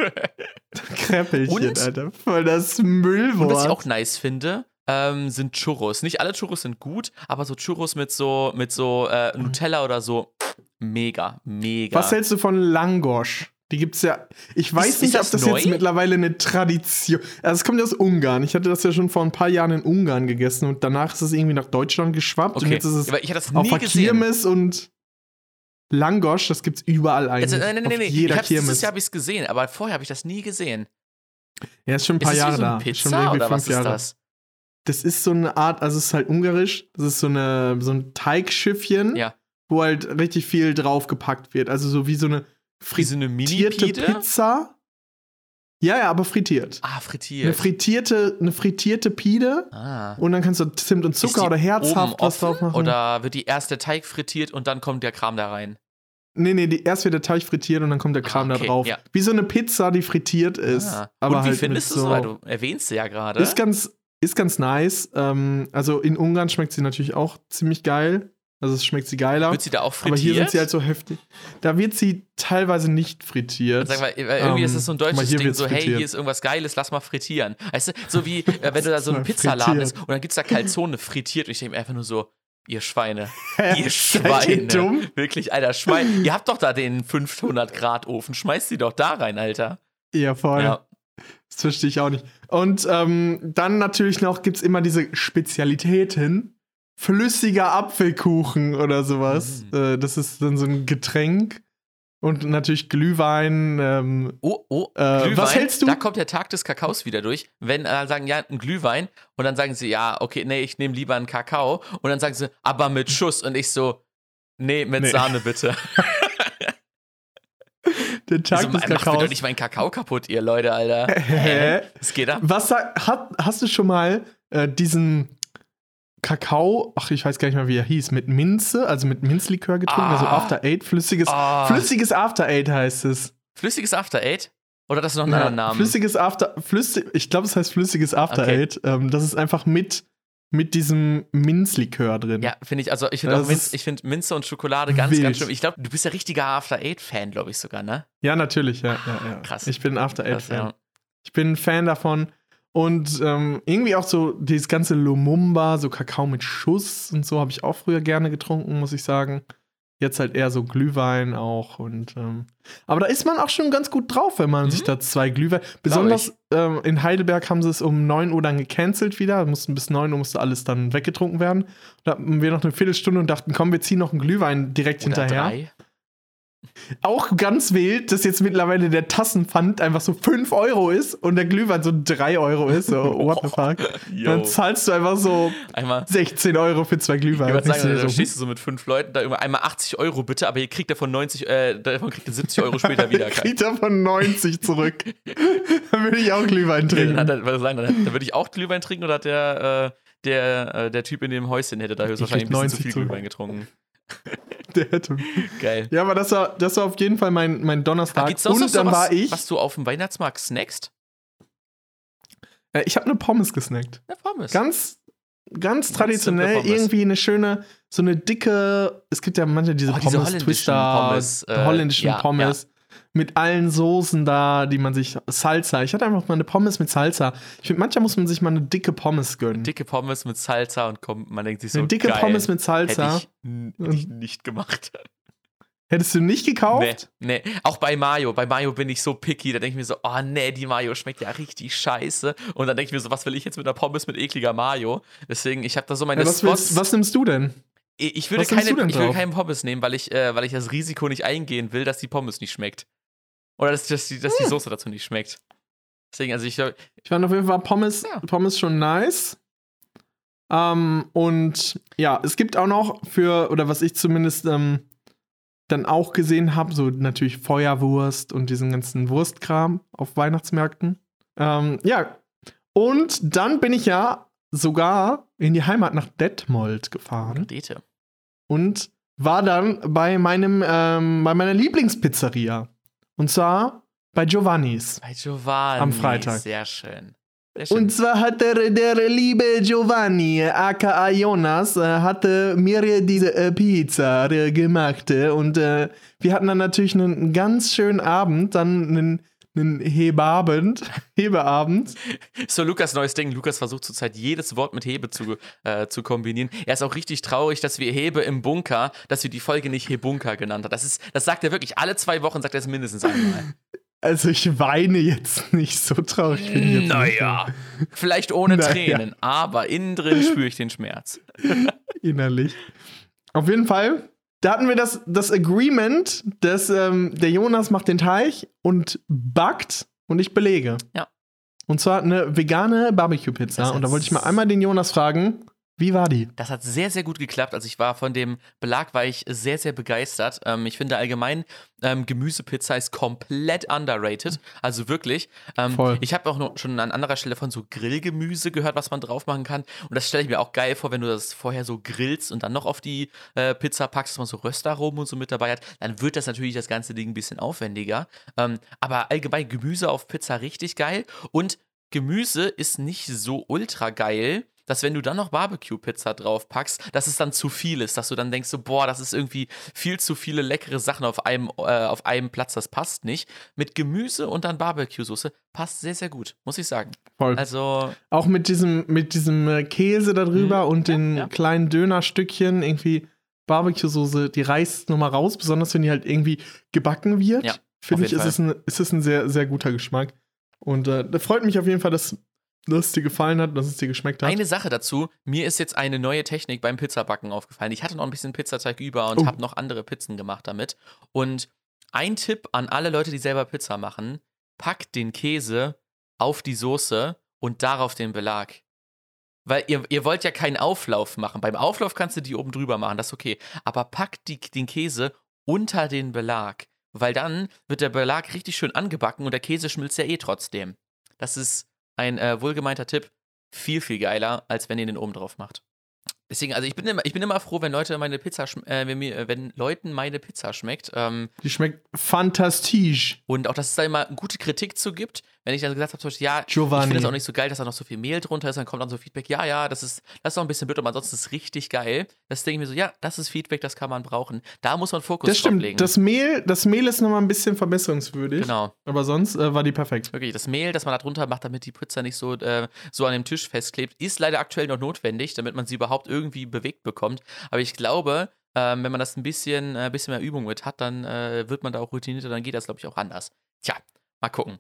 S2: Kräppelchen,
S1: Und-
S2: Alter. Voll das Müllwort.
S1: Und was ich auch nice finde, ähm, sind Churros. Nicht alle Churros sind gut, aber so Churros mit so, mit so äh, Nutella oder so, mega, mega.
S2: Was hältst du von Langosch? Die gibt's ja. Ich weiß
S1: Ist-
S2: nicht,
S1: ist
S2: ob
S1: das
S2: das jetzt mittlerweile eine Tradition. Also es kommt ja aus Ungarn. Ich hatte das ja schon vor ein paar Jahren in Ungarn gegessen und danach ist es irgendwie nach Deutschland geschwappt und
S1: okay,
S2: jetzt ist es
S1: aber ich das
S2: auf. Kirmes und Langosch, das gibt's überall eigentlich.
S1: Also, nein, nein, nein, nein.
S2: jeder
S1: ich
S2: Kirmes.
S1: dieses Jahr habe ich es gesehen, aber vorher habe ich das nie gesehen.
S2: ja, ist schon ein
S1: Ist
S2: paar
S1: es
S2: Jahre
S1: so
S2: da.
S1: Pizza
S2: schon irgendwie
S1: oder
S2: fünf
S1: was ist
S2: Jahre.
S1: das?
S2: Das ist so eine Art, also es ist halt ungarisch. Das ist so eine so ein Teigschiffchen,
S1: Ja.
S2: wo halt richtig viel draufgepackt wird. Also so Wie so eine frittierte? Pizza. Ja, ja, aber frittiert.
S1: Ah,
S2: Eine
S1: frittiert.
S2: frittierte, eine frittierte Pide
S1: ah.
S2: und dann kannst du Zimt und Zucker oder herzhaft was drauf machen.
S1: Oder wird die erst der Teig frittiert und dann kommt der Kram da rein?
S2: nee, nee, die, erst wird der Teig frittiert und dann kommt der Kram
S1: Ah, okay,
S2: da drauf.
S1: ja.
S2: Wie so eine Pizza, die frittiert ist.
S1: Ah.
S2: Aber
S1: und wie
S2: halt
S1: findest du
S2: so,
S1: es? Weil du erwähnst sie ja gerade.
S2: Ist ganz, ist ganz nice. Ähm, also in Ungarn schmeckt sie natürlich auch ziemlich geil. Also es schmeckt sie geiler.
S1: Wird sie da auch frittiert?
S2: aber hier sind sie halt so heftig. Da wird sie teilweise nicht frittiert.
S1: Sag mal, irgendwie
S2: Ähm,
S1: ist das so ein deutsches Ding, so, hey,
S2: frittiert.
S1: hier ist irgendwas Geiles, lass mal frittieren. Weißt du, so wie, äh, wenn du da so ein Pizzaladen ist und dann gibt's da Calzone frittiert und ich denke mir einfach nur so, ihr Schweine, ihr Schweine.
S2: dumm?
S1: Wirklich, alter Schwein. ihr habt doch da den 500 Grad Ofen, schmeißt die doch da rein, Alter.
S2: Ja, voll.
S1: Ja.
S2: Das verstehe ich auch nicht. Und ähm, dann natürlich noch gibt es immer diese Spezialitäten. Flüssiger Apfelkuchen oder sowas.
S1: Mm.
S2: Äh, das ist dann so ein Getränk. Und natürlich Glühwein. Ähm,
S1: Oh, oh,
S2: Äh,
S1: Glühwein.
S2: was hältst du?
S1: Da kommt der Tag des Kakaos wieder durch. Wenn äh, sagen, ja, ein Glühwein und dann sagen sie, ja, okay, nee, ich nehme lieber einen Kakao und dann sagen sie, aber mit Schuss und ich so, nee, mit
S2: Nee.
S1: Sahne bitte.
S2: der Tag
S1: Also,
S2: des
S1: macht mir doch
S2: Kakaos.
S1: nicht meinen Kakao kaputt, ihr Leute, Alter.
S2: Hä?
S1: Es geht ab.
S2: Was hat, hast du schon mal äh, diesen Kakao, ach, ich weiß gar nicht mehr, wie er hieß, mit Minze, also mit Minzlikör getrunken, also
S1: Ah.
S2: After Eight, flüssiges,
S1: Ah.
S2: flüssiges After Eight heißt es.
S1: Flüssiges After Eight? Oder das ist noch ein anderer Name?
S2: Flüssiges After, flüssig, ich glaube, es heißt flüssiges After
S1: Okay.
S2: Eight. Ähm, das ist einfach mit, mit diesem Minzlikör drin.
S1: Ja, finde ich, also ich finde Minz, ich find Minze und Schokolade ganz,
S2: wild.
S1: ganz schlimm. Ich glaube, du bist ja richtiger After Eight-Fan, glaube ich sogar, ne?
S2: Ja, natürlich, ja, ja, ja.
S1: Krass.
S2: Ich bin ein After Eight
S1: Krass,
S2: Fan.
S1: ja.
S2: Ich bin ein Fan davon. Und ähm, irgendwie auch so dieses ganze Lumumba, so Kakao mit Schuss und so, habe ich auch früher gerne getrunken, muss ich sagen. Jetzt halt eher so Glühwein auch. Und, ähm, aber da ist man auch schon ganz gut drauf, wenn man
S1: Mhm.
S2: sich da zwei Glühwein. Besonders ähm, in Heidelberg haben sie es um 9 Uhr dann gecancelt wieder. Mussten bis 9 Uhr musste alles dann weggetrunken werden. Da hatten wir noch eine Viertelstunde und dachten, komm, wir ziehen noch einen Glühwein direkt
S1: Oder
S2: hinterher.
S1: drei.
S2: Auch ganz wild, dass jetzt mittlerweile der Tassenpfand einfach so 5 Euro ist und der Glühwein so 3 Euro ist. So, what the fuck? Dann zahlst du einfach so einmal 16 Euro für zwei Glühwein.
S1: Ich würde sagen, da so, stehst du so mit fünf Leuten, da immer einmal 80 Euro bitte, aber ihr kriegt davon 90, äh, davon kriegt ihr 70 Euro später wieder.
S2: kriegt davon 90 zurück. dann würde ich auch Glühwein trinken.
S1: Ja, dann, sagen, dann, dann würde ich auch Glühwein trinken oder der, äh, der, äh, der Typ in dem Häuschen hätte da höchstwahrscheinlich ein bisschen zu viel zurück. Glühwein getrunken.
S2: Der hätte. Geil. Ja, aber das war, das war auf jeden Fall mein, mein Donnerstag.
S1: Gibt's und dann was, war ich. Was du auf dem Weihnachtsmarkt snackst?
S2: Äh, ich habe eine Pommes gesnackt. Eine Pommes. Ganz, ganz traditionell Pommes. irgendwie eine schöne, so eine dicke. Es gibt ja manche diese oh, Pommes, diese holländischen Twister, Pommes, äh, holländischen ja, Pommes. Ja mit allen Soßen da, die man sich. Salsa. Ich hatte einfach mal eine Pommes mit Salsa. Ich finde, manchmal muss man sich mal eine dicke Pommes gönnen.
S1: Dicke Pommes mit Salsa und kommt, man denkt sich so. Eine
S2: dicke
S1: geil.
S2: Pommes mit Salsa.
S1: Hätte ich, hätte ich nicht gemacht.
S2: Hättest du nicht gekauft?
S1: Nee, nee. Auch bei Mayo. Bei Mayo bin ich so picky. Da denke ich mir so, oh nee, die Mayo schmeckt ja richtig scheiße. Und dann denke ich mir so, was will ich jetzt mit einer Pommes mit ekliger Mayo? Deswegen, ich habe da so meine
S2: ja, was, willst, was nimmst du denn?
S1: Ich würde, keine, ich würde keinen Pommes nehmen, weil ich, äh, weil ich das Risiko nicht eingehen will, dass die Pommes nicht schmeckt. Oder dass, dass, die, dass die hm. Soße dazu nicht schmeckt. Deswegen, also ich.
S2: Ich fand auf jeden Fall Pommes, ja. Pommes schon nice. Ähm, und ja, es gibt auch noch für, oder was ich zumindest ähm, dann auch gesehen habe, so natürlich Feuerwurst und diesen ganzen Wurstkram auf Weihnachtsmärkten. Ähm, ja, und dann bin ich ja sogar in die Heimat nach Detmold gefahren.
S1: Dete.
S2: Und war dann bei meinem, ähm, bei meiner Lieblingspizzeria. Und zwar bei Giovannis.
S1: Bei Giovanni.
S2: Am Freitag.
S1: Sehr schön.
S2: Und zwar hat der, der liebe Giovanni, aka Jonas, äh, hatte mir diese äh, Pizza äh, gemacht. Und wir hatten dann natürlich einen ganz schönen Abend, dann einen einen Hebeabend. Hebeabend.
S1: So, Lukas neues Ding. Lukas versucht zurzeit jedes Wort mit Hebe zu, äh, zu kombinieren. Er ist auch richtig traurig, dass wir Hebe im Bunker, dass wir die Folge nicht Hebunker genannt haben. Das, ist, das sagt er wirklich alle zwei Wochen, sagt er es mindestens einmal.
S2: Also ich weine jetzt nicht so traurig. Bin ich jetzt
S1: naja, vielleicht ohne naja. Tränen, aber innen drin spüre ich den Schmerz.
S2: Innerlich. Auf jeden Fall da hatten wir das, das Agreement, dass ähm, der Jonas macht den Teig und backt und ich belege.
S1: Ja.
S2: Und zwar eine vegane Barbecue-Pizza. Und da wollte ich mal einmal den Jonas fragen, wie war die?
S1: Das hat sehr, sehr gut geklappt. Also ich war von dem Belag war ich sehr, sehr begeistert. Ähm, ich finde allgemein, ähm, Gemüsepizza ist komplett underrated. Also wirklich. Ähm, Voll. Ich habe auch noch schon an anderer Stelle von so Grillgemüse gehört, was man drauf machen kann. Und das stelle ich mir auch geil vor, wenn du das vorher so grillst und dann noch auf die äh, Pizza packst, dass man so Röstaromen und so mit dabei hat. Dann wird das natürlich das ganze Ding ein bisschen aufwendiger. Ähm, aber allgemein Gemüse auf Pizza richtig geil. Und Gemüse ist nicht so ultra geil dass wenn du dann noch Barbecue-Pizza drauf packst, dass es dann zu viel ist, dass du dann denkst so, boah, das ist irgendwie viel zu viele leckere Sachen auf einem, äh, auf einem Platz, das passt nicht. Mit Gemüse und dann Barbecue-Soße passt sehr, sehr gut, muss ich sagen.
S2: Voll. Also auch mit diesem, mit diesem äh, Käse darüber mhm. und den ja. kleinen Dönerstückchen irgendwie Barbecue-Soße, die reißt nochmal raus, besonders wenn die halt irgendwie gebacken wird. Ja, Finde ich, ist es, ein, ist es ein sehr, sehr guter Geschmack. Und äh, da freut mich auf jeden Fall, dass dass es dir gefallen hat, dass es dir geschmeckt hat.
S1: Eine Sache dazu, mir ist jetzt eine neue Technik beim Pizzabacken aufgefallen. Ich hatte noch ein bisschen Pizzateig über und oh. habe noch andere Pizzen gemacht damit. Und ein Tipp an alle Leute, die selber Pizza machen, packt den Käse auf die Soße und darauf den Belag. Weil ihr, ihr wollt ja keinen Auflauf machen. Beim Auflauf kannst du die oben drüber machen, das ist okay. Aber packt die, den Käse unter den Belag. Weil dann wird der Belag richtig schön angebacken und der Käse schmilzt ja eh trotzdem. Das ist ein äh, wohlgemeinter Tipp, viel, viel geiler, als wenn ihr den oben drauf macht. Deswegen, also ich bin immer, ich bin immer froh, wenn Leute meine Pizza, äh, wenn, mir, wenn Leuten meine Pizza schmeckt. Ähm,
S2: Die schmeckt fantastisch.
S1: Und auch, dass es da immer gute Kritik zu gibt. Wenn ich dann gesagt habe, zum Beispiel, ja, Giovanni. ich finde es auch nicht so geil, dass da noch so viel Mehl drunter ist, dann kommt dann so Feedback, ja, ja, das ist, das ist noch ein bisschen bitter, aber ansonsten ist es richtig geil. Das denke ich mir so, ja, das ist Feedback, das kann man brauchen. Da muss man Fokus
S2: das stimmt.
S1: legen.
S2: Das Mehl, das Mehl ist nochmal ein bisschen verbesserungswürdig.
S1: Genau.
S2: Aber sonst äh, war die perfekt.
S1: Wirklich, das Mehl, das man da drunter macht, damit die Pizza nicht so, äh, so an dem Tisch festklebt, ist leider aktuell noch notwendig, damit man sie überhaupt irgendwie bewegt bekommt. Aber ich glaube, ähm, wenn man das ein bisschen, äh, bisschen mehr Übung mit hat, dann äh, wird man da auch routinierter, dann geht das, glaube ich, auch anders. Tja, mal gucken.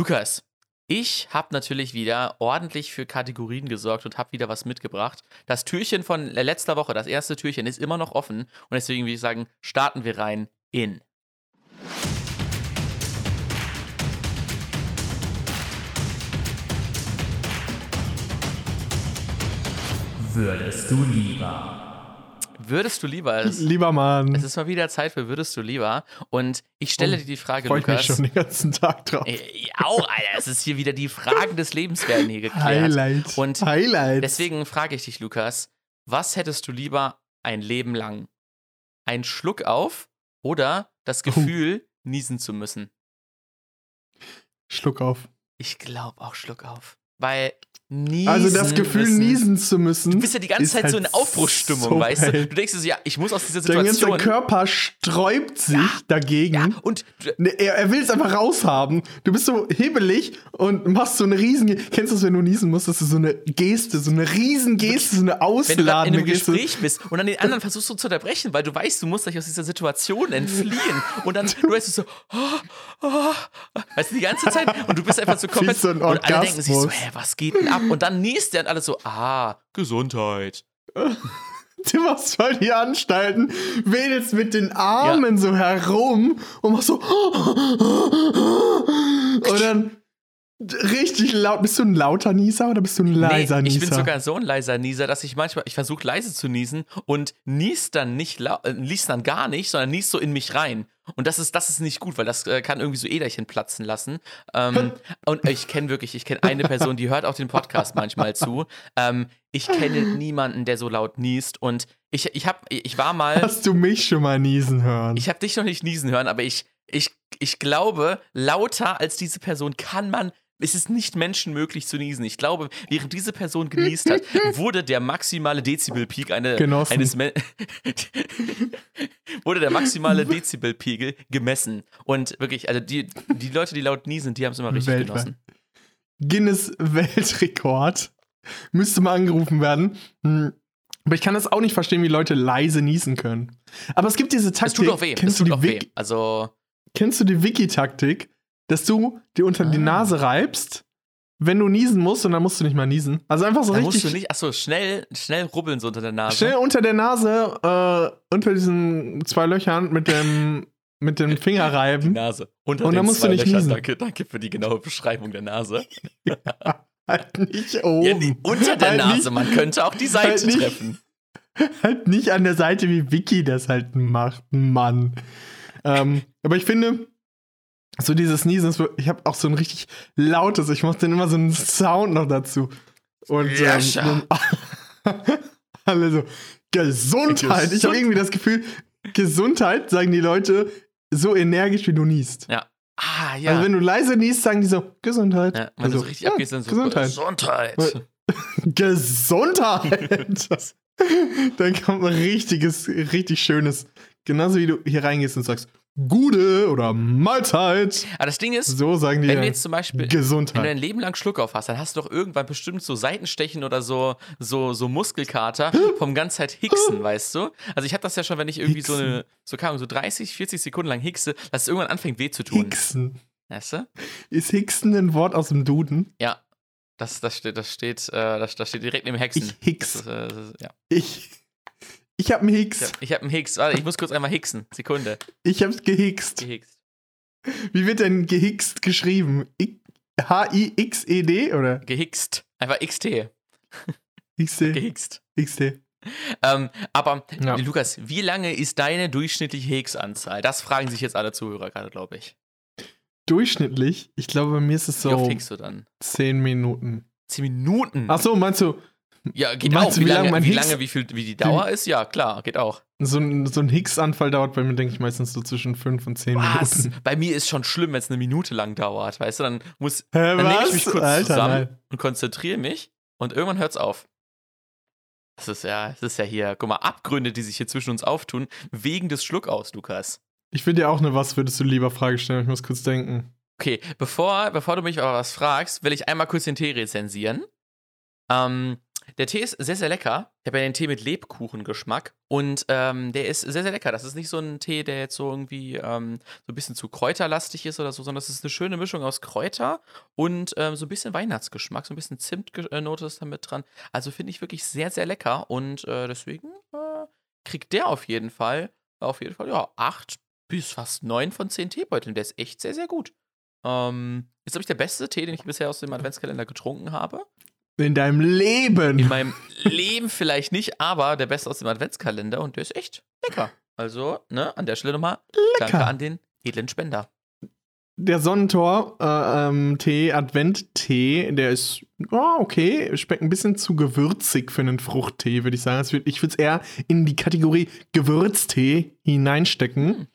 S1: Lukas, ich habe natürlich wieder ordentlich für Kategorien gesorgt und habe wieder was mitgebracht. Das Türchen von letzter Woche, das erste Türchen, ist immer noch offen und deswegen würde ich sagen, starten wir rein in. Würdest du lieber? Würdest du lieber? Es,
S2: lieber Mann.
S1: Es ist mal wieder Zeit für Würdest du lieber. Und ich stelle oh, dir die Frage,
S2: Lukas. Ich mich schon den ganzen Tag drauf.
S1: Äh, auch, Alter. Es ist hier wieder die Fragen des Lebens werden hier geklärt.
S2: Highlight.
S1: Und
S2: Highlight.
S1: deswegen frage ich dich, Lukas, was hättest du lieber ein Leben lang? Ein Schluck auf oder das. Gefühl, oh. niesen zu müssen?
S2: Schluck auf.
S1: Ich glaube auch Schluck auf. Weil niesen
S2: Also das Gefühl, müssen. niesen zu müssen.
S1: Du bist ja die ganze Zeit halt so in Aufbruchstimmung, so weißt du? Du denkst dir so, ja, ich muss aus dieser Situation.
S2: Dein ganzer Körper sträubt sich ja, dagegen. Ja,
S1: und
S2: ne, er, er will es einfach raushaben. Du bist so hebelig und machst so eine riesen. Kennst du das, wenn du niesen musst? Das ist so eine Geste, so eine riesen Geste, so eine ausladende Wenn du in einem
S1: Geste. Gespräch bist und dann den anderen versuchst du zu unterbrechen, weil du weißt, du musst dich aus dieser Situation entfliehen. Und dann du weißt du so, oh, oh, weißt du, die ganze Zeit. Und du bist einfach so komplett.
S2: So
S1: und alle denken sich so, hä, was geht denn ab? Und dann niest der und alles so, ah, Gesundheit.
S2: Du machst voll die Anstalten, wedelst mit den Armen ja. so herum und machst so. Und dann richtig laut. Bist du ein lauter Nieser oder bist du ein leiser
S1: nee,
S2: Nieser?
S1: Ich bin sogar so ein leiser Nieser, dass ich manchmal, ich versuche leise zu niesen und niest dann nicht, äh, dann gar nicht, sondern niest so in mich rein. Und das ist, das ist nicht gut, weil das äh, kann irgendwie so Äderchen platzen lassen. Ähm, und ich kenne wirklich, ich kenne eine Person, die hört auch den Podcast manchmal zu. Ähm, ich kenne niemanden, der so laut niest. Und ich, ich, hab, ich war mal.
S2: Hast du mich schon mal niesen hören?
S1: Ich habe dich noch nicht niesen hören, aber ich, ich, ich glaube, lauter als diese Person kann man es ist nicht menschenmöglich zu niesen. Ich glaube, während diese Person genießt hat, wurde der maximale Dezibelpeak eine, eines Me wurde der maximale Dezibelpegel gemessen. Und wirklich, also die, die Leute, die laut niesen, die haben es immer richtig Weltweit. genossen.
S2: Guinness Weltrekord müsste mal angerufen werden. Hm. Aber ich kann das auch nicht verstehen, wie Leute leise niesen können. Aber es gibt diese Taktik.
S1: Es tut auch weh. Kennst es tut du die auch weh. Also
S2: Kennst du die Wiki-Taktik? Dass du dir unter ah. die Nase reibst, wenn du niesen musst und dann musst du nicht mal niesen. Also einfach so dann richtig.
S1: Musst du nicht, achso, schnell, schnell rubbeln so unter der Nase.
S2: Schnell unter der Nase, äh, unter diesen zwei Löchern mit dem, mit dem Finger reiben. Die
S1: Nase. Unter
S2: und dann musst du nicht Löchern. niesen.
S1: Danke, danke für die genaue Beschreibung der Nase.
S2: ja, halt nicht oben. Ja, nee,
S1: unter der halt Nase, nicht, man könnte auch die Seite halt nicht, treffen.
S2: Halt nicht an der Seite, wie Vicky das halt macht, Mann. Ähm, aber ich finde, so dieses Niesen, ich habe auch so ein richtig lautes, ich mache dann immer so einen Sound noch dazu. Und ähm, alle so, Gesundheit. Ich habe irgendwie das Gefühl, Gesundheit sagen die Leute so energisch, wie du niest.
S1: Ja. Ah, ja.
S2: Also wenn du leise niest, sagen die so, Gesundheit. Ja,
S1: wenn also, du so richtig ja, abgehst, dann so, Gesundheit. Gesundheit.
S2: Gesundheit. dann kommt ein richtiges, richtig schönes, genauso wie du hier reingehst und sagst, Gude oder Mahlzeit.
S1: Aber das Ding ist,
S2: so sagen die
S1: wenn du jetzt zum Beispiel,
S2: Gesundheit.
S1: wenn du ein Leben lang Schluck auf hast, dann hast du doch irgendwann bestimmt so Seitenstechen oder so, so, so Muskelkater vom ganze Zeit Hicksen, weißt du? Also ich habe das ja schon, wenn ich irgendwie Hicksen. so eine, so kann so 30, 40 Sekunden lang hickse, dass es irgendwann anfängt weh zu tun.
S2: Hicksen.
S1: Weißt du?
S2: Ist Hicksen ein Wort aus dem Duden?
S1: Ja. Das, das steht, das steht, äh, das, das steht direkt neben Hexen.
S2: Ich hix.
S1: Das, äh, das
S2: ja. Ich ich hab einen Hicks.
S1: Ich hab, ich hab einen Hicks. Warte, ich muss kurz einmal hicksen. Sekunde.
S2: Ich hab's gehickst.
S1: Gehickst.
S2: Wie wird denn gehickst geschrieben? H-I-X-E-D oder?
S1: Gehickst. Einfach XT.
S2: XT.
S1: Gehickst.
S2: XT.
S1: Ähm, aber, ja. Lukas, wie lange ist deine durchschnittliche Hicks-Anzahl? Das fragen sich jetzt alle Zuhörer gerade, glaube ich.
S2: Durchschnittlich? Ich glaube, bei mir ist es so. Wie
S1: oft hickst du dann?
S2: Zehn Minuten.
S1: Zehn Minuten?
S2: Ach so, meinst du,
S1: ja, geht Meinst auch. Du, wie, wie lange, lange, wie, lange wie, viel, wie die Dauer ist? Ja, klar, geht auch.
S2: So ein, so ein Higgs-Anfall dauert bei mir, denke ich, meistens so zwischen 5 und 10 Was?
S1: Minuten. Bei mir ist schon schlimm, wenn es eine Minute lang dauert, weißt du? Dann muss Hä, dann nehme ich mich kurz Alter, zusammen nein. und konzentriere mich und irgendwann hört es auf. Das ist ja, das ist ja hier, guck mal, Abgründe, die sich hier zwischen uns auftun, wegen des Schluckaus, Lukas.
S2: Ich will dir auch eine Was würdest du lieber Frage stellen, ich muss kurz denken.
S1: Okay, bevor, bevor du mich aber was fragst, will ich einmal kurz den Tee rezensieren. Ähm, der Tee ist sehr, sehr lecker. Ich habe ja den Tee mit Lebkuchengeschmack und ähm, der ist sehr, sehr lecker. Das ist nicht so ein Tee, der jetzt so irgendwie ähm, so ein bisschen zu kräuterlastig ist oder so, sondern das ist eine schöne Mischung aus Kräuter und ähm, so ein bisschen Weihnachtsgeschmack, so ein bisschen Zimtnote ist da mit dran. Also finde ich wirklich sehr, sehr lecker und äh, deswegen äh, kriegt der auf jeden Fall, auf jeden Fall, ja, acht bis fast neun von zehn Teebeuteln. Der ist echt sehr, sehr gut. Ähm, ist, glaube ich, der beste Tee, den ich bisher aus dem Adventskalender getrunken habe.
S2: In deinem Leben.
S1: In meinem Leben vielleicht nicht, aber der beste aus dem Adventskalender und der ist echt lecker. Also, ne, an der Stelle nochmal danke an den edlen Spender.
S2: Der Sonnentor äh, ähm, Tee, Advent-Tee, der ist oh, okay, schmeckt ein bisschen zu gewürzig für einen Fruchttee, würde ich sagen. Ich würde es eher in die Kategorie Gewürztee hineinstecken. Hm.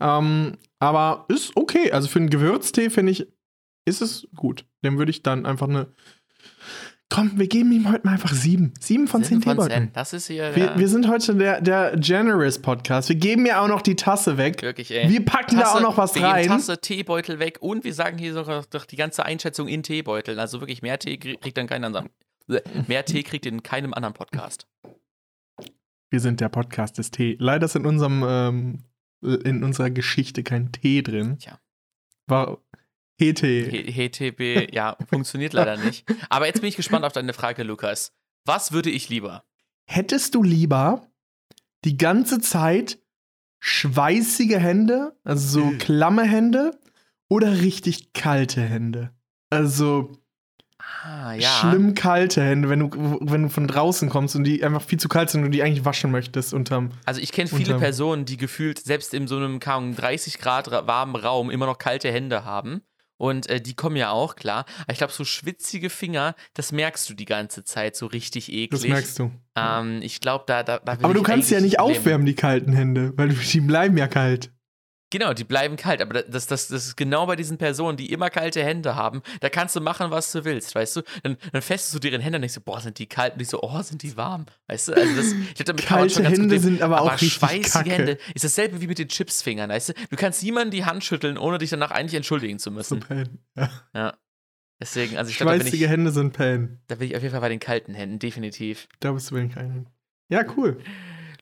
S2: Ähm, aber ist okay. Also für einen Gewürztee finde ich, ist es gut. Dem würde ich dann einfach eine Komm, wir geben ihm heute mal einfach sieben. Sieben von zehn Teebeuteln.
S1: Das ist hier.
S2: Wir, wir, sind heute der, der Generous Podcast. Wir geben ja auch noch die Tasse weg.
S1: Wirklich, ey.
S2: Wir packen Tasse, da auch noch was
S1: wir
S2: rein.
S1: Tasse, Teebeutel weg und wir sagen hier sogar doch die ganze Einschätzung in Teebeuteln. Also wirklich mehr Tee kriegt dann keinen anderen. Mehr Tee kriegt in keinem anderen Podcast.
S2: Wir sind der Podcast des Tee. Leider ist in unserem ähm, in unserer Geschichte kein Tee drin.
S1: Tja.
S2: War,
S1: HT. HTB, ja, funktioniert leider nicht. Aber jetzt bin ich gespannt auf deine Frage, Lukas. Was würde ich lieber?
S2: Hättest du lieber die ganze Zeit schweißige Hände, also so klamme Hände, oder richtig kalte Hände? Also
S1: ah, ja.
S2: schlimm kalte Hände, wenn du, wenn du von draußen kommst und die einfach viel zu kalt sind und die eigentlich waschen möchtest unterm.
S1: Also ich kenne viele Personen, die gefühlt selbst in so einem 30 Grad warmen Raum immer noch kalte Hände haben. Und äh, die kommen ja auch, klar. Aber ich glaube, so schwitzige Finger, das merkst du die ganze Zeit so richtig eklig.
S2: Das merkst du.
S1: Ähm, ich glaube, da, da, da
S2: Aber du kannst ja nicht aufwärmen, die kalten Hände, weil die bleiben ja kalt.
S1: Genau, die bleiben kalt. Aber das, das, das ist genau bei diesen Personen, die immer kalte Hände haben. Da kannst du machen, was du willst, weißt du? Dann, dann festest du deren Hände und denkst so, boah, sind die kalt? Und ich so, oh, sind die warm? Weißt du? Also das,
S2: ich damit kalte schon ganz Hände sind aber, aber auch schweißige kacke. Hände
S1: ist dasselbe wie mit den Chipsfingern, weißt du? Du kannst niemanden die Hand schütteln, ohne dich danach eigentlich entschuldigen zu müssen. So ja. ja. Deswegen, also ich glaube,
S2: Schweißige Hände sind Pain.
S1: Da bin ich auf jeden Fall bei den kalten Händen, definitiv.
S2: Da bist du bei den kalten Händen. Ja, cool.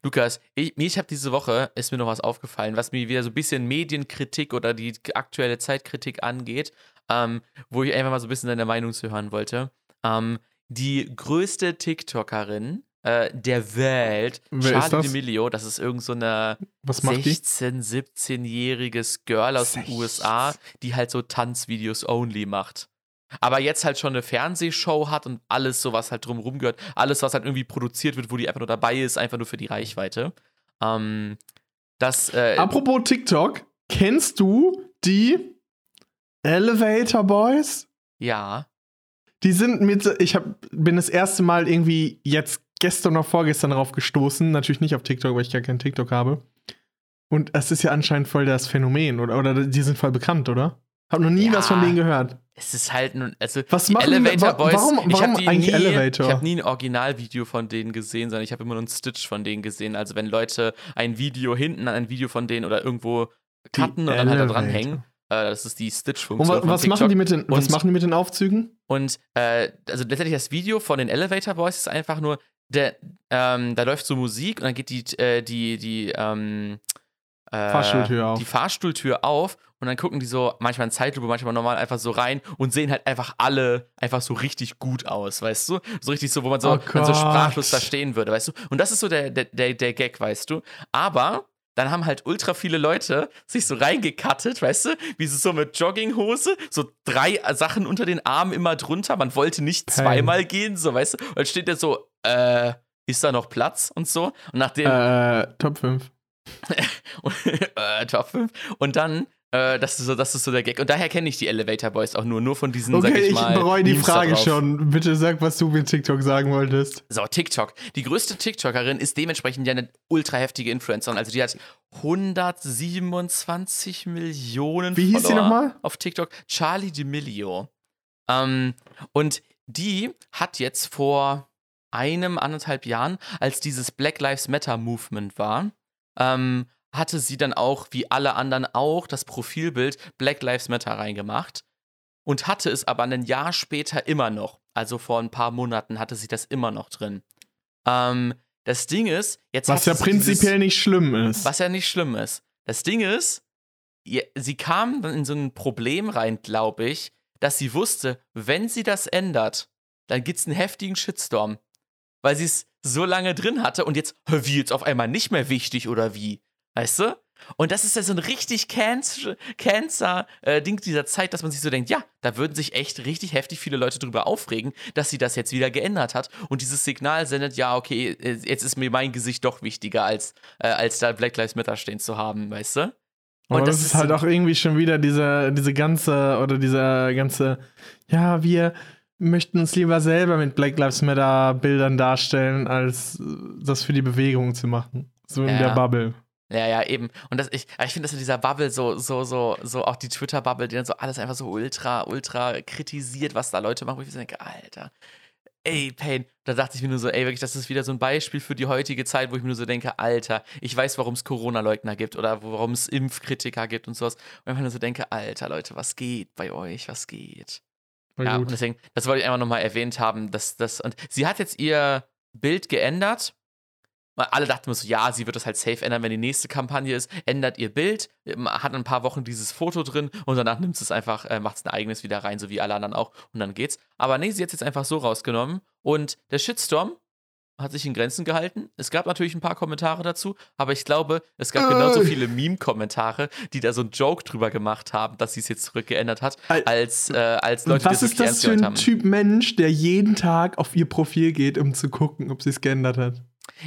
S1: Lukas, ich, ich habe diese Woche, ist mir noch was aufgefallen, was mir wieder so ein bisschen Medienkritik oder die aktuelle Zeitkritik angeht, ähm, wo ich einfach mal so ein bisschen deine Meinung zu hören wollte. Ähm, die größte TikTokerin äh, der Welt,
S2: Wer
S1: Charlie D'Amelio, das ist irgend so eine
S2: 16-,
S1: 17-jähriges Girl aus den USA, die halt so Tanzvideos only macht aber jetzt halt schon eine Fernsehshow hat und alles so, was halt drumherum gehört, alles, was halt irgendwie produziert wird, wo die einfach nur dabei ist, einfach nur für die Reichweite. Ähm, das, äh,
S2: Apropos TikTok, kennst du die Elevator Boys?
S1: Ja.
S2: Die sind mit, ich hab, bin das erste Mal irgendwie jetzt gestern oder vorgestern darauf gestoßen, natürlich nicht auf TikTok, weil ich gar keinen TikTok habe. Und es ist ja anscheinend voll das Phänomen, oder? Oder die sind voll bekannt, oder? Hab noch nie ja. was von denen gehört
S1: es ist halt nun, also
S2: was machen
S1: Elevator Boys.
S2: Warum, warum
S1: ich habe nie,
S2: Elevator?
S1: Ich habe nie ein Originalvideo von denen gesehen, sondern ich habe immer nur ein Stitch von denen gesehen. Also wenn Leute ein Video hinten an ein Video von denen oder irgendwo cutten und dann halt da dran hängen. Äh, das ist die Stitch-Funktion.
S2: Und was, machen die mit den, was machen die mit den Aufzügen?
S1: Und äh, also letztendlich das Video von den Elevator Boys ist einfach nur, der, ähm, da läuft so Musik und dann geht die, äh, die, die, ähm,
S2: äh, Fahrstuhltür auf.
S1: die Fahrstuhltür auf und dann gucken die so manchmal in Zeitlupe, manchmal normal einfach so rein und sehen halt einfach alle einfach so richtig gut aus, weißt du? So richtig so, wo man so,
S2: oh
S1: man so sprachlos da stehen würde, weißt du? Und das ist so der, der, der, der Gag, weißt du? Aber dann haben halt ultra viele Leute sich so reingekattet, weißt du, wie sie so mit Jogginghose, so drei Sachen unter den Armen immer drunter. Man wollte nicht zweimal gehen, so, weißt du? Und dann steht der so, äh, ist da noch Platz und so? Und nachdem.
S2: Äh, Top 5.
S1: äh, Top 5. Und dann äh, das, ist so, das ist so der Gag. Und daher kenne ich die Elevator Boys auch nur, nur von diesen,
S2: okay,
S1: sag ich mal.
S2: ich bereue die Frage schon. Bitte sag, was du mit TikTok sagen wolltest.
S1: So, TikTok. Die größte TikTokerin ist dementsprechend ja eine ultra heftige Influencerin. Also die hat 127 Millionen
S2: Wie hieß
S1: Follower
S2: sie nochmal?
S1: auf TikTok. Charlie D'Amelio. Ähm, und die hat jetzt vor einem, anderthalb Jahren, als dieses Black Lives Matter Movement war, ähm, hatte sie dann auch, wie alle anderen auch, das Profilbild Black Lives Matter reingemacht und hatte es aber ein Jahr später immer noch. Also vor ein paar Monaten hatte sie das immer noch drin. Ähm, das Ding ist, jetzt
S2: Was ja prinzipiell dieses, nicht schlimm ist.
S1: Was ja nicht schlimm ist. Das Ding ist, sie kam dann in so ein Problem rein, glaube ich, dass sie wusste, wenn sie das ändert, dann gibt es einen heftigen Shitstorm. Weil sie es so lange drin hatte und jetzt, wie jetzt auf einmal nicht mehr wichtig oder wie? Weißt du? Und das ist ja so ein richtig Cancer-Ding dieser Zeit, dass man sich so denkt, ja, da würden sich echt richtig heftig viele Leute drüber aufregen, dass sie das jetzt wieder geändert hat. Und dieses Signal sendet, ja, okay, jetzt ist mir mein Gesicht doch wichtiger, als, äh, als da Black Lives Matter stehen zu haben, weißt du?
S2: Und Aber das, das ist halt auch irgendwie schon wieder diese, diese ganze, oder dieser ganze, ja, wir möchten uns lieber selber mit Black Lives Matter Bildern darstellen, als das für die Bewegung zu machen. So in ja. der Bubble.
S1: Ja, ja, eben. Und das, ich, ich finde, dass in dieser Bubble so, so, so, so auch die Twitter-Bubble, die dann so alles einfach so ultra, ultra kritisiert, was da Leute machen, wo ich so denke, Alter, ey, Pain. Da dachte ich mir nur so, ey, wirklich, das ist wieder so ein Beispiel für die heutige Zeit, wo ich mir nur so denke, Alter, ich weiß, warum es Corona-Leugner gibt oder warum es Impfkritiker gibt und sowas. Und einfach nur so denke, Alter, Leute, was geht bei euch? Was geht? Ja, und deswegen, das wollte ich einfach nochmal erwähnt haben, dass das, und sie hat jetzt ihr Bild geändert. Alle dachten so, ja, sie wird das halt safe ändern, wenn die nächste Kampagne ist, ändert ihr Bild, hat ein paar Wochen dieses Foto drin und danach nimmt es einfach, äh, macht es ein eigenes wieder rein, so wie alle anderen auch. Und dann geht's. Aber nee, sie hat es jetzt einfach so rausgenommen. Und der Shitstorm hat sich in Grenzen gehalten. Es gab natürlich ein paar Kommentare dazu, aber ich glaube, es gab genauso viele Meme-Kommentare, die da so einen Joke drüber gemacht haben, dass sie es jetzt zurückgeändert hat, als, äh, als Leute,
S2: Was die es ist das für ein Typ Mensch, der jeden Tag auf ihr Profil geht, um zu gucken, ob sie es geändert hat?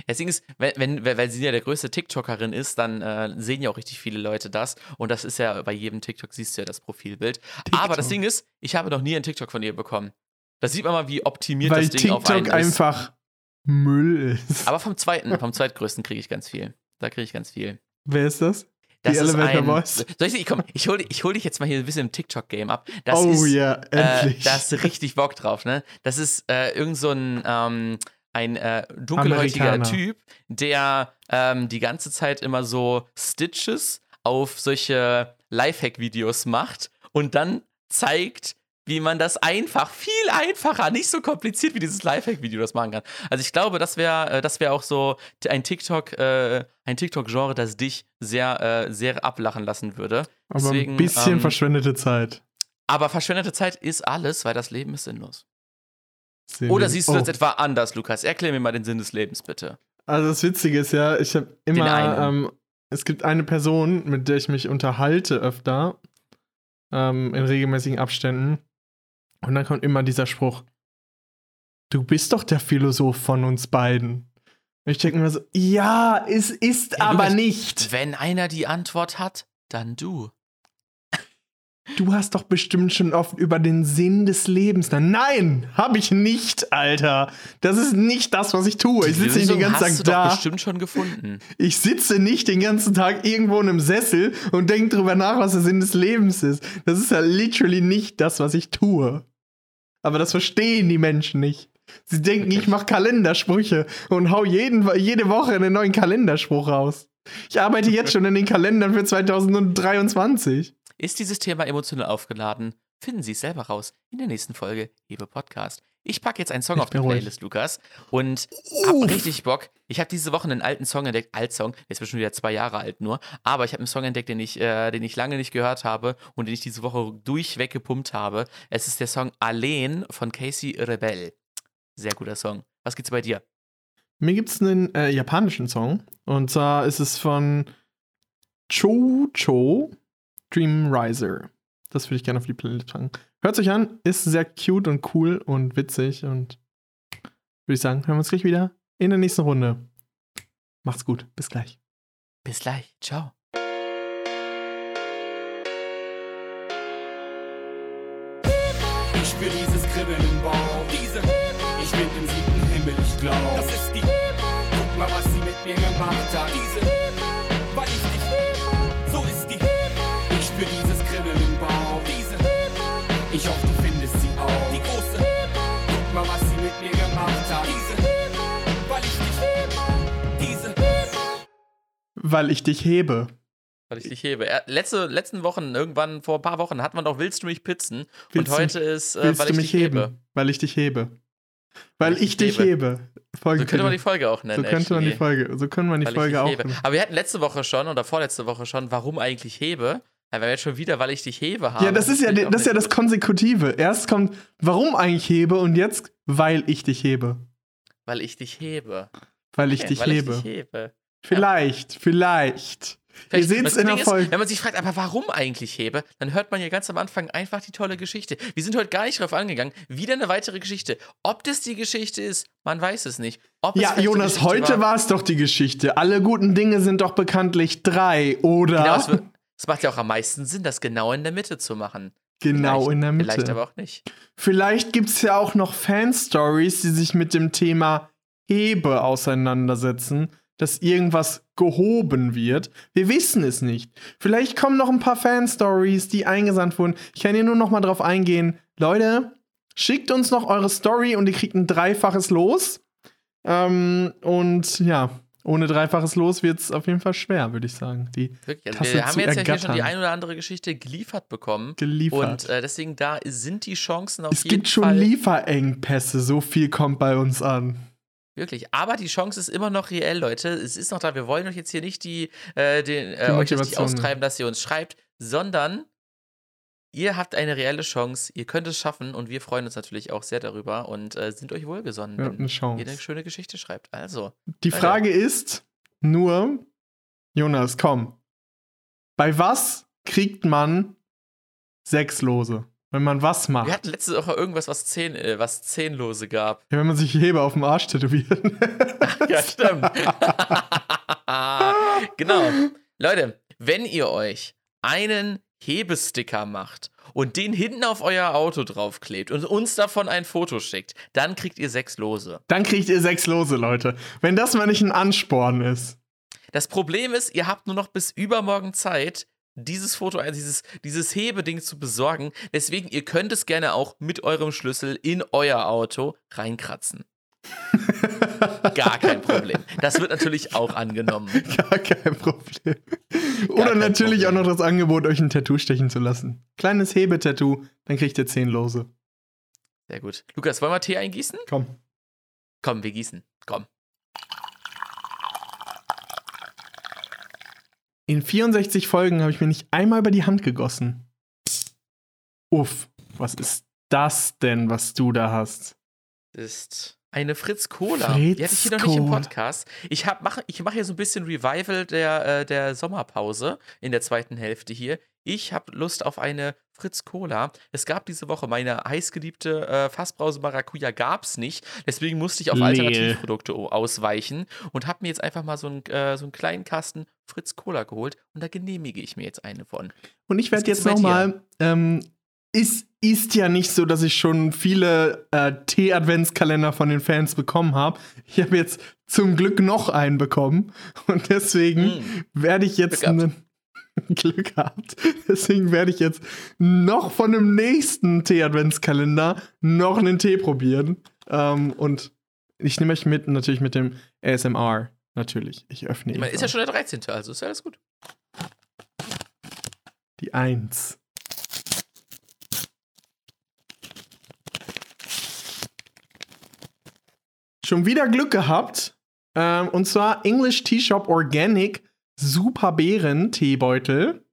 S1: Das Ding ist, wenn, wenn, weil sie ja der größte TikTokerin ist, dann äh, sehen ja auch richtig viele Leute das. Und das ist ja bei jedem TikTok siehst du ja das Profilbild. TikTok. Aber das Ding ist, ich habe noch nie einen TikTok von ihr bekommen. Da sieht man mal, wie optimiert
S2: weil
S1: das Ding
S2: TikTok
S1: auf einen
S2: ist. einfach Müll ist.
S1: Aber vom zweiten, vom zweitgrößten kriege ich ganz viel. Da kriege ich ganz viel.
S2: Wer ist das?
S1: Das Die Elevator ein, Boys. Soll ich, komm, ich hole ich hol dich jetzt mal hier ein bisschen im TikTok-Game ab. Das
S2: oh
S1: ist,
S2: ja, endlich.
S1: Äh, da hast du richtig Bock drauf, ne? Das ist äh, irgend so ein, ähm, ein äh, dunkelhäutiger Typ, der ähm, die ganze Zeit immer so Stitches auf solche Lifehack-Videos macht und dann zeigt, wie man das einfach, viel einfacher, nicht so kompliziert wie dieses Lifehack-Video das machen kann. Also ich glaube, das wäre äh, das wär auch so ein TikTok, äh, ein TikTok-Genre, das dich sehr, äh, sehr ablachen lassen würde.
S2: Aber Deswegen, ein bisschen ähm, verschwendete Zeit.
S1: Aber verschwendete Zeit ist alles, weil das Leben ist sinnlos. Sehen Oder siehst du das oh. etwa anders, Lukas? Erklär mir mal den Sinn des Lebens, bitte.
S2: Also das Witzige ist ja, ich habe immer, ähm, es gibt eine Person, mit der ich mich unterhalte öfter, ähm, in regelmäßigen Abständen. Und dann kommt immer dieser Spruch, du bist doch der Philosoph von uns beiden. Und ich denke mir so, ja, es ist ja, aber Lukas, nicht.
S1: Wenn einer die Antwort hat, dann du.
S2: Du hast doch bestimmt schon oft über den Sinn des Lebens. Nein, habe ich nicht, Alter. Das ist nicht das, was ich tue. Ich sitze nicht den ganzen
S1: hast
S2: Tag
S1: du
S2: da.
S1: Doch bestimmt schon gefunden.
S2: Ich sitze nicht den ganzen Tag irgendwo in einem Sessel und denke drüber nach, was der Sinn des Lebens ist. Das ist ja literally nicht das, was ich tue. Aber das verstehen die Menschen nicht. Sie denken, ich mache Kalendersprüche und hau jeden, jede Woche einen neuen Kalenderspruch raus. Ich arbeite jetzt schon in den Kalendern für 2023.
S1: Ist dieses Thema emotional aufgeladen? Finden Sie es selber raus in der nächsten Folge Hebe Podcast. Ich packe jetzt einen Song ich auf die Playlist, ruhig. Lukas, und hab richtig Bock. Ich habe diese Woche einen alten Song entdeckt, Altsong, der ist bestimmt wieder zwei Jahre alt nur, aber ich habe einen Song entdeckt, den ich, äh, den ich lange nicht gehört habe und den ich diese Woche durchweg gepumpt habe. Es ist der Song Alleen von Casey Rebel. Sehr guter Song. Was gibt's bei dir?
S2: Mir gibt's einen äh, japanischen Song und zwar ist es von Cho Cho Dream Riser. Das würde ich gerne auf die Playlist packen. Hört euch an, ist sehr cute und cool und witzig und würde ich sagen, hören wir uns gleich wieder in der nächsten Runde. Macht's gut, bis gleich.
S1: Bis gleich, ciao.
S3: Ich spür dieses Kribbeln im Bauch. Diese, ich bin im siebten Himmel, ich glaub. Das ist die, guck mal, was sie mit mir gemacht hat. Diese, weil ich dich hebe.
S2: Weil ich dich hebe.
S1: Letzte, letzten Wochen, irgendwann vor ein paar Wochen, hat man doch Willst du mich pizzen? Willst und heute ist, äh, weil ich dich hebe. hebe.
S2: Weil ich dich hebe. Weil, ich, ich dich hebe.
S1: hebe. so könnte man die Folge auch nennen.
S2: So könnte man die Folge, so können wir die Folge auch nennen.
S1: Aber wir hatten letzte Woche schon oder vorletzte Woche schon, warum eigentlich hebe? Wenn wir jetzt schon wieder, weil ich dich hebe habe.
S2: Ja, das ist ja, das, ist ja das Konsekutive. Erst kommt, warum eigentlich hebe und jetzt, weil ich dich hebe.
S1: Weil ich dich hebe.
S2: Weil ich, okay, dich, weil hebe. ich dich hebe. Vielleicht, ja. vielleicht. Ihr seht es in der Folge.
S1: Wenn man sich fragt, aber warum eigentlich Hebe, dann hört man ja ganz am Anfang einfach die tolle Geschichte. Wir sind heute gar nicht drauf angegangen. Wieder eine weitere Geschichte. Ob das die Geschichte ist, man weiß es nicht. Ob
S2: ja, Jonas, heute war es doch die Geschichte. Alle guten Dinge sind doch bekanntlich drei, oder?
S1: Genau, es, es macht ja auch am meisten Sinn, das genau in der Mitte zu machen.
S2: Genau vielleicht, in der Mitte.
S1: Vielleicht aber auch nicht.
S2: Vielleicht gibt es ja auch noch Fan-Stories, die sich mit dem Thema Hebe auseinandersetzen dass irgendwas gehoben wird. Wir wissen es nicht. Vielleicht kommen noch ein paar Fan-Stories, die eingesandt wurden. Ich kann hier nur noch mal drauf eingehen. Leute, schickt uns noch eure Story und ihr kriegt ein dreifaches Los. Ähm, und ja, ohne dreifaches Los wird es auf jeden Fall schwer, würde ich sagen. Die
S1: Wirklich, also wir haben jetzt ja hier schon die ein oder andere Geschichte geliefert bekommen.
S2: Geliefert.
S1: Und äh, deswegen da sind die Chancen auf
S2: es
S1: jeden
S2: Fall. Es gibt schon Lieferengpässe, so viel kommt bei uns an.
S1: Wirklich. Aber die Chance ist immer noch reell, Leute. Es ist noch da. Wir wollen euch jetzt hier nicht die, äh, den, äh, euch nicht austreiben, dass ihr uns schreibt, sondern ihr habt eine reelle Chance. Ihr könnt es schaffen und wir freuen uns natürlich auch sehr darüber und äh, sind euch wohlgesonnen,
S2: wenn eine
S1: ihr eine schöne Geschichte schreibt. Also.
S2: Die Frage ist nur, Jonas, komm. Bei was kriegt man sechs Lose? Wenn man was macht.
S1: Wir hatten letzte Woche irgendwas, was, zehn, äh, was Zehnlose gab.
S2: Ja, wenn man sich Heber auf dem Arsch tätowiert.
S1: ja, stimmt. genau. Leute, wenn ihr euch einen Hebesticker macht und den hinten auf euer Auto draufklebt und uns davon ein Foto schickt, dann kriegt ihr sechs Lose.
S2: Dann kriegt ihr sechs Lose, Leute. Wenn das mal nicht ein Ansporn ist.
S1: Das Problem ist, ihr habt nur noch bis übermorgen Zeit, dieses Foto, also dieses, dieses Hebeding zu besorgen. Deswegen, ihr könnt es gerne auch mit eurem Schlüssel in euer Auto reinkratzen. Gar kein Problem. Das wird natürlich auch angenommen.
S2: Gar kein Problem. Gar Oder kein natürlich Problem. auch noch das Angebot, euch ein Tattoo stechen zu lassen. Kleines Hebetattoo, dann kriegt ihr zehn Lose.
S1: Sehr gut. Lukas, wollen wir Tee eingießen?
S2: Komm.
S1: Komm, wir gießen. Komm.
S2: In 64 Folgen habe ich mir nicht einmal über die Hand gegossen. Uff, was ist das denn, was du da hast?
S1: Ist eine Fritz Cola. Fritz die hatte ich hier noch nicht im Podcast. Ich mache ich mach hier so ein bisschen Revival der, äh, der Sommerpause in der zweiten Hälfte hier. Ich habe Lust auf eine Fritz Cola. Es gab diese Woche meine heißgeliebte äh, Fassbrause Maracuja gab es nicht. Deswegen musste ich auf Lehl. Alternativprodukte ausweichen und habe mir jetzt einfach mal so, ein, äh, so einen kleinen Kasten Fritz Cola geholt und da genehmige ich mir jetzt eine von.
S2: Und ich werde jetzt nochmal, ähm, ist, ist ja nicht so, dass ich schon viele äh, Tee-Adventskalender von den Fans bekommen habe. Ich habe jetzt zum Glück noch einen bekommen und deswegen mm. werde ich jetzt einen Glück gehabt. Deswegen werde ich jetzt noch von dem nächsten Tee-Adventskalender noch einen Tee probieren. Ähm, und ich nehme euch mit, natürlich mit dem ASMR. Natürlich. Ich öffne ihn.
S1: Ist ja schon der 13. Also ist ja alles gut.
S2: Die 1. Schon wieder Glück gehabt. Ähm, und zwar English Tea Shop Organic Super Beeren Teebeutel.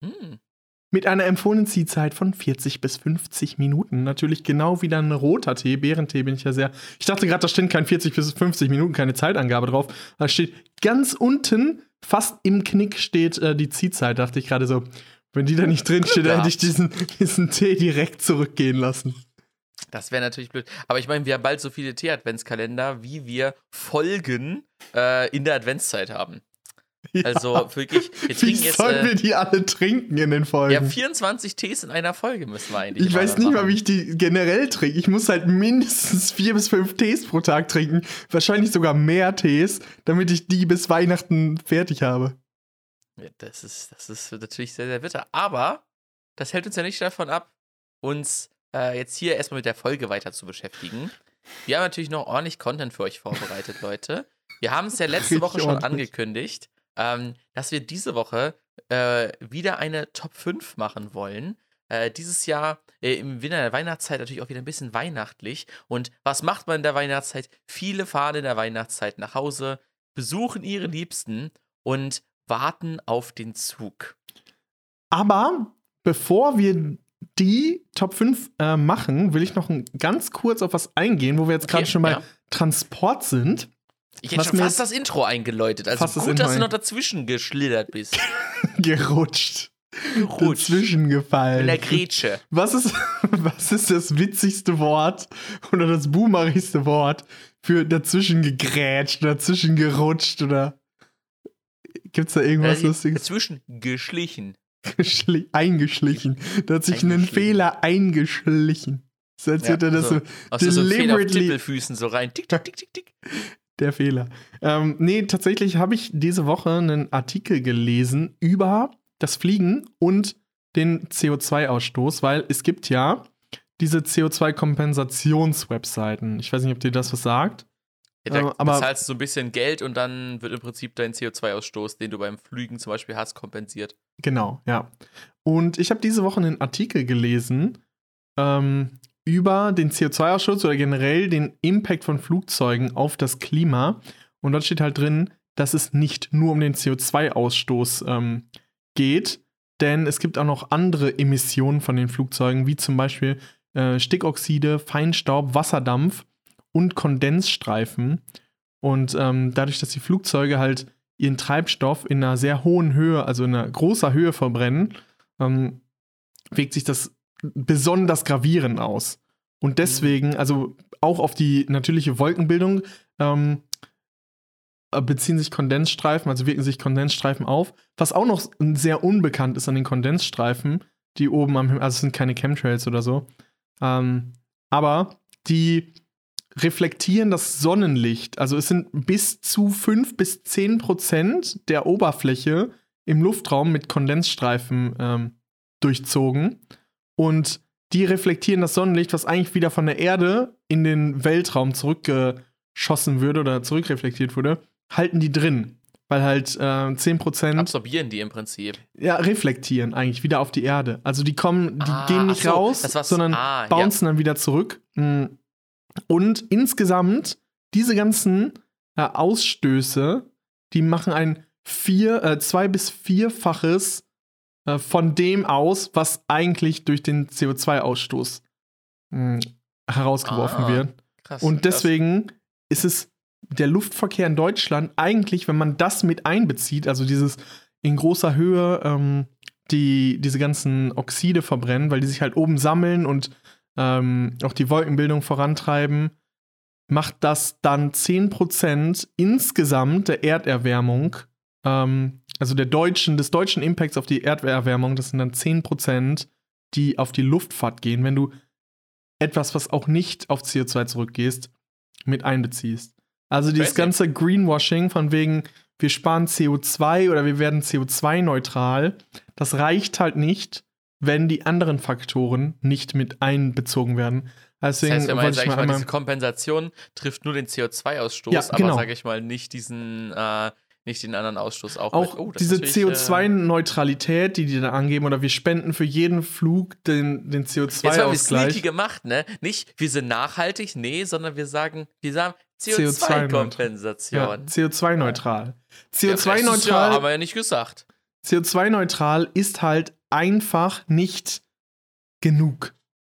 S2: Mm. Mit einer empfohlenen Ziehzeit von 40 bis 50 Minuten. Natürlich genau wie dann ein roter Tee. Beerentee bin ich ja sehr. Ich dachte gerade, da steht kein 40 bis 50 Minuten, keine Zeitangabe drauf. Da steht ganz unten, fast im Knick steht äh, die Ziehzeit. Dachte ich gerade so, wenn die da nicht drin steht, dann hätte ich diesen, diesen Tee direkt zurückgehen lassen.
S1: Das wäre natürlich blöd. Aber ich meine, wir haben bald so viele Tee-Adventskalender, wie wir Folgen äh, in der Adventszeit haben. Also ja. wirklich,
S2: wir trinken wie jetzt. Sollen äh, wir die alle trinken in den Folgen?
S1: Ja, 24 Tees in einer Folge müssen wir eigentlich.
S2: Ich weiß nicht machen. mal, wie ich die generell trinke. Ich muss halt mindestens vier bis fünf Tees pro Tag trinken. Wahrscheinlich sogar mehr Tees, damit ich die bis Weihnachten fertig habe.
S1: Ja, das ist, das ist natürlich sehr, sehr bitter. Aber das hält uns ja nicht davon ab, uns äh, jetzt hier erstmal mit der Folge weiter zu beschäftigen. Wir haben natürlich noch ordentlich Content für euch vorbereitet, Leute. Wir haben es ja letzte Woche schon angekündigt ähm, dass wir diese Woche äh, wieder eine Top 5 machen wollen. Äh, dieses Jahr äh, im Winter der Weihnachtszeit natürlich auch wieder ein bisschen weihnachtlich. Und was macht man in der Weihnachtszeit? Viele fahren in der Weihnachtszeit nach Hause, besuchen ihre Liebsten und warten auf den Zug.
S2: Aber bevor wir die Top 5 äh, machen, will ich noch ganz kurz auf was eingehen, wo wir jetzt gerade okay, schon bei ja. Transport sind.
S1: Ich hätte schon fast das Intro eingeläutet. Also gut, das dass du noch dazwischen geschlittert bist.
S2: Gerutscht. Gerutscht. Dazwischen gefallen.
S1: In der Grätsche.
S2: Was ist, was ist das witzigste Wort oder das boomerigste Wort für dazwischen gegrätscht, dazwischen gerutscht oder gibt es da irgendwas
S1: ja,
S2: Lustiges?
S1: Dazwischen geschlichen.
S2: Geschli eingeschlichen. Da hat sich ein Fehler eingeschlichen. So als hätte ja, er das so,
S1: so deliberately. So, so rein. Tick, tick, tick, tick, tick.
S2: Der Fehler. Ähm, nee, tatsächlich habe ich diese Woche einen Artikel gelesen über das Fliegen und den CO2-Ausstoß, weil es gibt ja diese CO2-Kompensationswebseiten. Ich weiß nicht, ob dir das was sagt.
S1: Ja, da ähm, aber bezahlst du so ein bisschen Geld und dann wird im Prinzip dein CO2-Ausstoß, den du beim Flügen zum Beispiel hast, kompensiert.
S2: Genau, ja. Und ich habe diese Woche einen Artikel gelesen ähm, über den CO2-Ausstoß oder generell den Impact von Flugzeugen auf das Klima. Und dort steht halt drin, dass es nicht nur um den CO2-Ausstoß ähm, geht, denn es gibt auch noch andere Emissionen von den Flugzeugen, wie zum Beispiel äh, Stickoxide, Feinstaub, Wasserdampf und Kondensstreifen. Und ähm, dadurch, dass die Flugzeuge halt ihren Treibstoff in einer sehr hohen Höhe, also in einer großer Höhe verbrennen, ähm, wirkt sich das besonders gravierend aus. Und mhm. deswegen, also auch auf die natürliche Wolkenbildung, ähm, äh, beziehen sich Kondensstreifen, also wirken sich Kondensstreifen auf. Was auch noch sehr unbekannt ist an den Kondensstreifen, die oben am Himmel, also es sind keine Chemtrails oder so, ähm, aber die reflektieren das Sonnenlicht. Also es sind bis zu 5 bis 10 Prozent der Oberfläche im Luftraum mit Kondensstreifen ähm, durchzogen. Und die reflektieren das Sonnenlicht, was eigentlich wieder von der Erde in den Weltraum zurückgeschossen würde oder zurückreflektiert wurde, halten die drin. Weil halt äh, 10%.
S1: Absorbieren die im Prinzip.
S2: Ja, reflektieren eigentlich wieder auf die Erde. Also die kommen, die ah, gehen nicht so, raus, sondern ah, bouncen ja. dann wieder zurück. Hm. Und insgesamt, diese ganzen äh, Ausstöße, die machen ein vier, äh, zwei- bis vierfaches äh, von dem aus, was eigentlich durch den CO2-Ausstoß hm, herausgeworfen ah, wird. Krass, Und deswegen krass. ist es der Luftverkehr in Deutschland eigentlich, wenn man das mit einbezieht, also dieses in großer Höhe ähm, die diese ganzen Oxide verbrennen, weil die sich halt oben sammeln und ähm, auch die Wolkenbildung vorantreiben, macht das dann 10% insgesamt der Erderwärmung, ähm, also der deutschen, des deutschen Impacts auf die Erderwärmung, das sind dann 10%, die auf die Luftfahrt gehen, wenn du etwas, was auch nicht auf CO2 zurückgehst, mit einbeziehst. Also dieses ganze Greenwashing von wegen, wir sparen CO2 oder wir werden CO2-neutral, das reicht halt nicht, wenn die anderen Faktoren nicht mit einbezogen werden.
S1: Deswegen das heißt, wenn man, sag ich mal, diese Kompensation trifft nur den CO2-Ausstoß, ja, genau. aber sage ich mal nicht diesen äh, nicht den anderen Ausstoß auch.
S2: Auch oh, diese CO2-Neutralität, die die da angeben, oder wir spenden für jeden Flug den, den CO2-Ausgleich. Jetzt haben wir
S1: gemacht, ne? Nicht, wir sind nachhaltig, nee, sondern wir sagen, wir sagen CO2-Kompensation.
S2: Ja, CO2-neutral. CO2-neutral.
S1: Ja, haben wir ja nicht gesagt.
S2: CO2-neutral ist halt einfach nicht genug.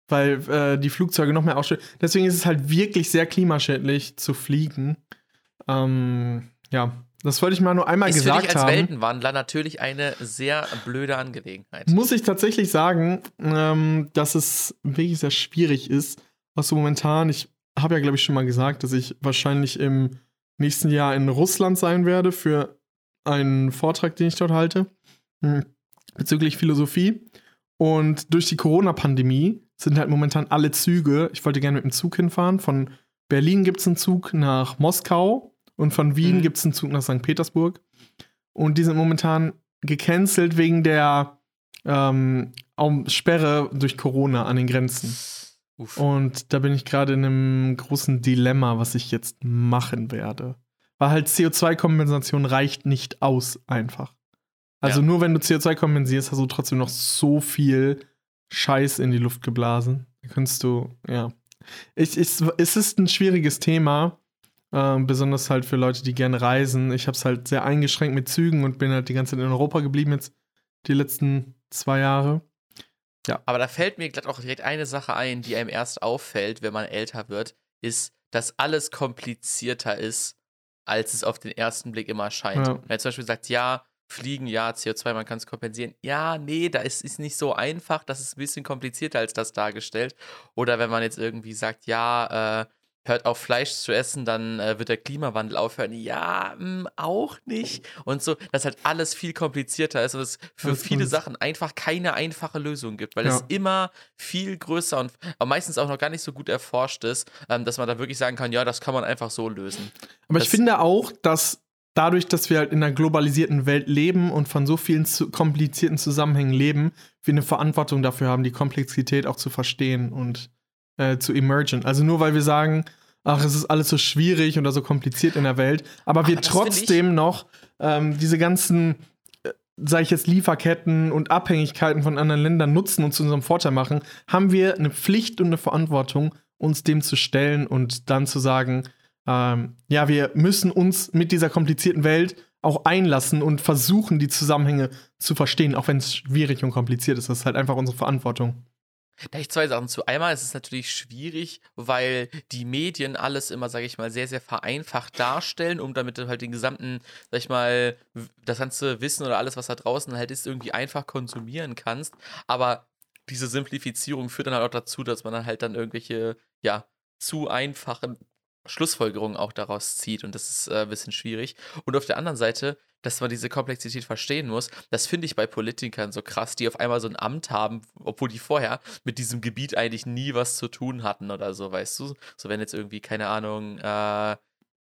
S2: Weil äh, die Flugzeuge noch mehr ausstoßen. Deswegen ist es halt wirklich sehr klimaschädlich zu fliegen. Ähm, ja, das wollte ich mal nur einmal ist gesagt für dich als haben.
S1: Weltenwandler natürlich eine sehr blöde Angelegenheit.
S2: Muss ich tatsächlich sagen, ähm, dass es wirklich sehr schwierig ist. Was so momentan, ich habe ja, glaube ich, schon mal gesagt, dass ich wahrscheinlich im nächsten Jahr in Russland sein werde für einen Vortrag, den ich dort halte, hm, bezüglich Philosophie. Und durch die Corona-Pandemie sind halt momentan alle Züge, ich wollte gerne mit dem Zug hinfahren, von Berlin gibt es einen Zug nach Moskau und von Wien mhm. gibt es einen Zug nach St. Petersburg. Und die sind momentan gecancelt wegen der ähm, Sperre durch Corona an den Grenzen. Uff. Und da bin ich gerade in einem großen Dilemma, was ich jetzt machen werde. Weil halt CO2-Kompensation reicht nicht aus, einfach. Also ja. nur wenn du CO2 kompensierst, hast du trotzdem noch so viel Scheiß in die Luft geblasen. Da kannst du, ja. Ich, ich, es ist ein schwieriges Thema, äh, besonders halt für Leute, die gerne reisen. Ich habe es halt sehr eingeschränkt mit Zügen und bin halt die ganze Zeit in Europa geblieben jetzt die letzten zwei Jahre.
S1: Ja. Aber da fällt mir glatt auch direkt eine Sache ein, die einem erst auffällt, wenn man älter wird, ist, dass alles komplizierter ist als es auf den ersten Blick immer scheint.
S2: Ja.
S1: Wenn er zum Beispiel sagt, ja, Fliegen, ja, CO2, man kann es kompensieren. Ja, nee, da ist es nicht so einfach, das ist ein bisschen komplizierter als das dargestellt. Oder wenn man jetzt irgendwie sagt, ja, äh, hört auf Fleisch zu essen, dann äh, wird der Klimawandel aufhören. Ja, mh, auch nicht. Und so, dass halt alles viel komplizierter ist und es für
S2: Das
S1: viele Sachen einfach keine einfache Lösung gibt, weil
S2: Ja.
S1: es immer viel größer und meistens auch noch gar nicht so gut erforscht ist, ähm, dass man da wirklich sagen kann, ja, das kann man einfach so lösen.
S2: Aber ich
S1: Das-
S2: finde auch, dass dadurch, dass wir halt in einer globalisierten Welt leben und von so vielen zu komplizierten Zusammenhängen leben, wir eine Verantwortung dafür haben, die Komplexität auch zu verstehen und äh, zu emergen. Also nur weil wir sagen, ach, es ist alles so schwierig oder so kompliziert in der Welt, aber wir
S1: Aber
S2: trotzdem noch ähm, diese ganzen, äh, sage ich jetzt, Lieferketten und Abhängigkeiten von anderen Ländern nutzen und zu unserem Vorteil machen, haben wir eine Pflicht und eine Verantwortung, uns dem zu stellen und dann zu sagen, ähm, ja, wir müssen uns mit dieser komplizierten Welt auch einlassen und versuchen, die Zusammenhänge zu verstehen, auch wenn es schwierig und kompliziert ist. Das ist halt einfach unsere Verantwortung.
S1: Da ich zwei Sachen zu. Einmal ist es natürlich schwierig, weil die Medien alles immer, sage ich mal, sehr, sehr vereinfacht darstellen, um damit halt den gesamten, sag ich mal, das ganze Wissen oder alles, was da draußen halt ist, irgendwie einfach konsumieren kannst. Aber diese Simplifizierung führt dann halt auch dazu, dass man dann halt dann irgendwelche, ja, zu einfachen Schlussfolgerungen auch daraus zieht und das ist äh, ein bisschen schwierig. Und auf der anderen Seite, dass man diese Komplexität verstehen muss, das finde ich bei Politikern so krass, die auf einmal so ein Amt haben, obwohl die vorher mit diesem Gebiet eigentlich nie was zu tun hatten oder so, weißt du? So wenn jetzt irgendwie, keine Ahnung, äh,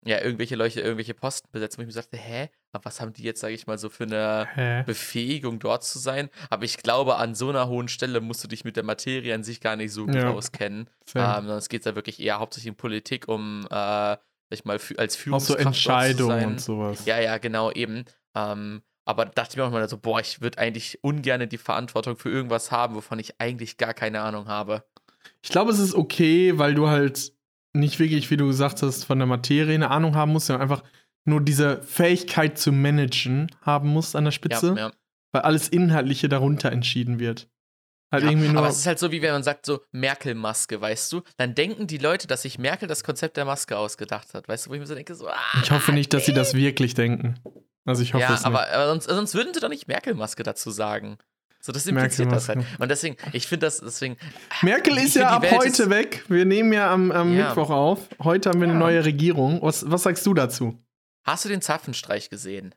S1: ja, irgendwelche Leute irgendwelche Posten besetzen, wo ich mir sagte, hä, aber was haben die jetzt, sage ich mal, so für eine
S2: Hä?
S1: Befähigung, dort zu sein? Aber ich glaube, an so einer hohen Stelle musst du dich mit der Materie an sich gar nicht so gut
S2: Ja.
S1: auskennen. Ähm, sondern es geht da wirklich eher hauptsächlich um Politik, um, äh, ich mal, als
S2: auch so
S1: Führungskraft dort zu
S2: Entscheidungen und sowas.
S1: Ja, ja, genau, eben. Ähm, aber dachte ich mir auch mal so, boah, ich würde eigentlich ungern die Verantwortung für irgendwas haben, wovon ich eigentlich gar keine Ahnung habe.
S2: Ich glaube, es ist okay, weil du halt nicht wirklich, wie du gesagt hast, von der Materie eine Ahnung haben musst, sondern einfach nur diese Fähigkeit zu managen haben musst an der Spitze,
S1: Ja, ja.
S2: weil alles Inhaltliche darunter entschieden wird. Halt
S1: Ja,
S2: irgendwie nur.
S1: aber es ist halt so, wie wenn man sagt, so Merkel-Maske, weißt du? Dann denken die Leute, dass sich Merkel das Konzept der Maske ausgedacht hat. Weißt du, wo ich mir so denke, so, ah,
S2: ich hoffe nicht, dass sie das wirklich denken. Also ich hoffe
S1: Ja,
S2: es nicht.
S1: aber, aber sonst, sonst würden sie doch nicht Merkel-Maske dazu sagen. So, das impliziert das halt. Und deswegen, ich finde das, deswegen,
S2: Merkel
S1: ich
S2: ist ja ab heute weg. Wir nehmen ja am, am
S1: Ja.
S2: Mittwoch auf. Heute haben wir eine
S1: Ja.
S2: neue Regierung. Was, was sagst du dazu?
S1: hast du den Zapfenstreich gesehen?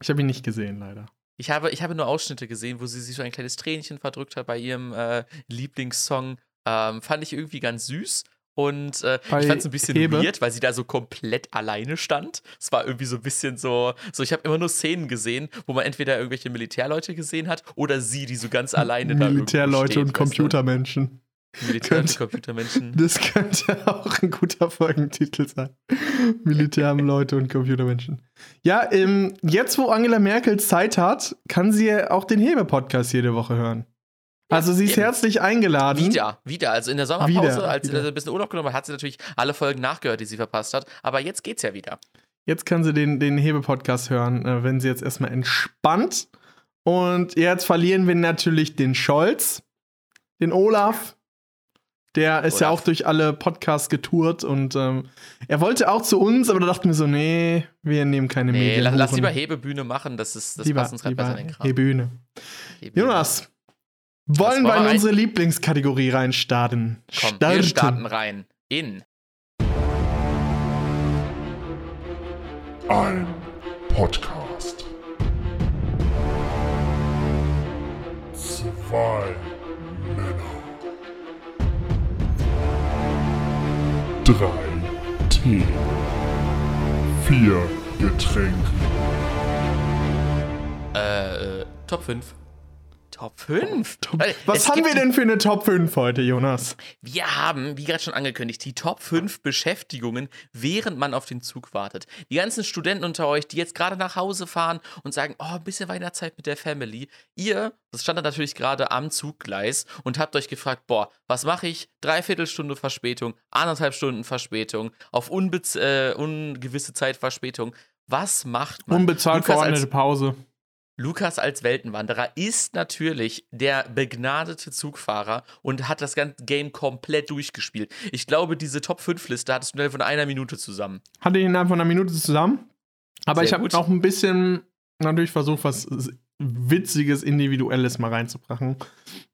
S2: Ich habe ihn nicht gesehen, leider.
S1: Ich habe, ich habe nur Ausschnitte gesehen, wo sie sich so ein kleines Tränchen verdrückt hat bei ihrem äh, Lieblingssong. Ähm, fand ich irgendwie ganz süß. Und äh, ich fand es ein bisschen
S2: Hebe?
S1: weird, weil sie da so komplett alleine stand. Es war irgendwie so ein bisschen so, so ich habe immer nur Szenen gesehen, wo man entweder irgendwelche Militärleute gesehen hat oder sie, die so ganz alleine da
S2: Militärleute
S1: steht,
S2: und? Computermenschen.
S1: Militär und
S2: Könnte-
S1: Computermenschen.
S2: Das könnte auch ein guter Folgentitel sein. Militärleute und Computermenschen. Ja, ähm, jetzt wo Angela Merkel Zeit hat, kann sie ja auch den Hebe-Podcast jede Woche hören. Also sie ist
S1: eben.
S2: herzlich eingeladen.
S1: Wieder, wieder. Also in der Sommerpause,
S2: Wieder,
S1: als sie
S2: wieder.
S1: da ein bisschen Urlaub genommen hat, hat sie natürlich alle Folgen nachgehört, die sie verpasst hat. Aber jetzt geht's ja wieder.
S2: Jetzt kann sie den, den Hebe-Podcast hören, äh, wenn sie jetzt erstmal entspannt. Und jetzt verlieren wir natürlich den Scholz, den Olaf. Der ist ja
S1: Olaf.
S2: auch durch alle Podcasts getourt und ähm, er wollte auch zu uns, aber da dachten wir so, nee, wir nehmen keine
S1: Nee,
S2: Medien.
S1: lass, lass lieber Hebebühne machen, das, ist, das
S2: lieber,
S1: passt uns gerade besser in den Kram.
S2: Hebühne.
S1: Hebebühne.
S2: Jonas, wollen wir in
S1: rein?
S2: unsere Lieblingskategorie reinstarten?
S1: Komm, wir starten rein. In.
S4: Ein Podcast. Zwei Drei Tee. Vier Getränke.
S1: Äh, äh, Top 5. Top 5?
S2: Was haben wir denn für eine Top 5 heute, Jonas?
S1: Wir haben, wie gerade schon angekündigt, die Top 5 Beschäftigungen, während man auf den Zug wartet. Die ganzen Studenten unter euch, die jetzt gerade nach Hause fahren und sagen, oh, ein bisschen Weihnachtszeit mit der Family. Ihr, das stand da natürlich gerade am Zuggleis und habt euch gefragt, boah, was mache ich? Dreiviertelstunde Verspätung, anderthalb Stunden Verspätung, auf unbez äh, ungewisse Zeit Verspätung. Was macht man?
S2: Unbezahlt verordnete Pause.
S1: Lukas als Weltenwanderer ist natürlich der begnadete Zugfahrer und hat das ganze Game komplett durchgespielt. Ich glaube, diese Top 5 Liste hattest du innerhalb von einer Minute zusammen.
S2: Hatte ich innerhalb von einer Minute zusammen. Aber
S1: Sehr
S2: ich habe auch ein bisschen natürlich versucht, was Witziges, Individuelles mal reinzubrachen.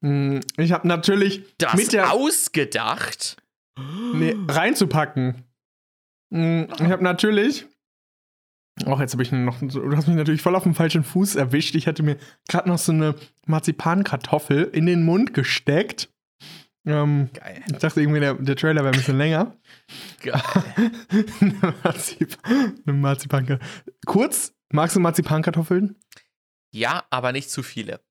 S2: Hm, Ich habe natürlich
S1: Das
S2: mit der
S1: ausgedacht?
S2: nee, reinzupacken. Hm, Ich habe natürlich. Auch jetzt habe ich noch. Du hast mich natürlich voll auf dem falschen Fuß erwischt. Ich hatte mir gerade noch so eine Marzipankartoffel in den Mund gesteckt. Ähm,
S1: Geil.
S2: ich dachte irgendwie, der, der Trailer wäre ein bisschen länger.
S1: Geil.
S2: eine Marzipan, eine Marzipankartoffel. Kurz, magst du Marzipankartoffeln?
S1: Ja, aber nicht zu viele.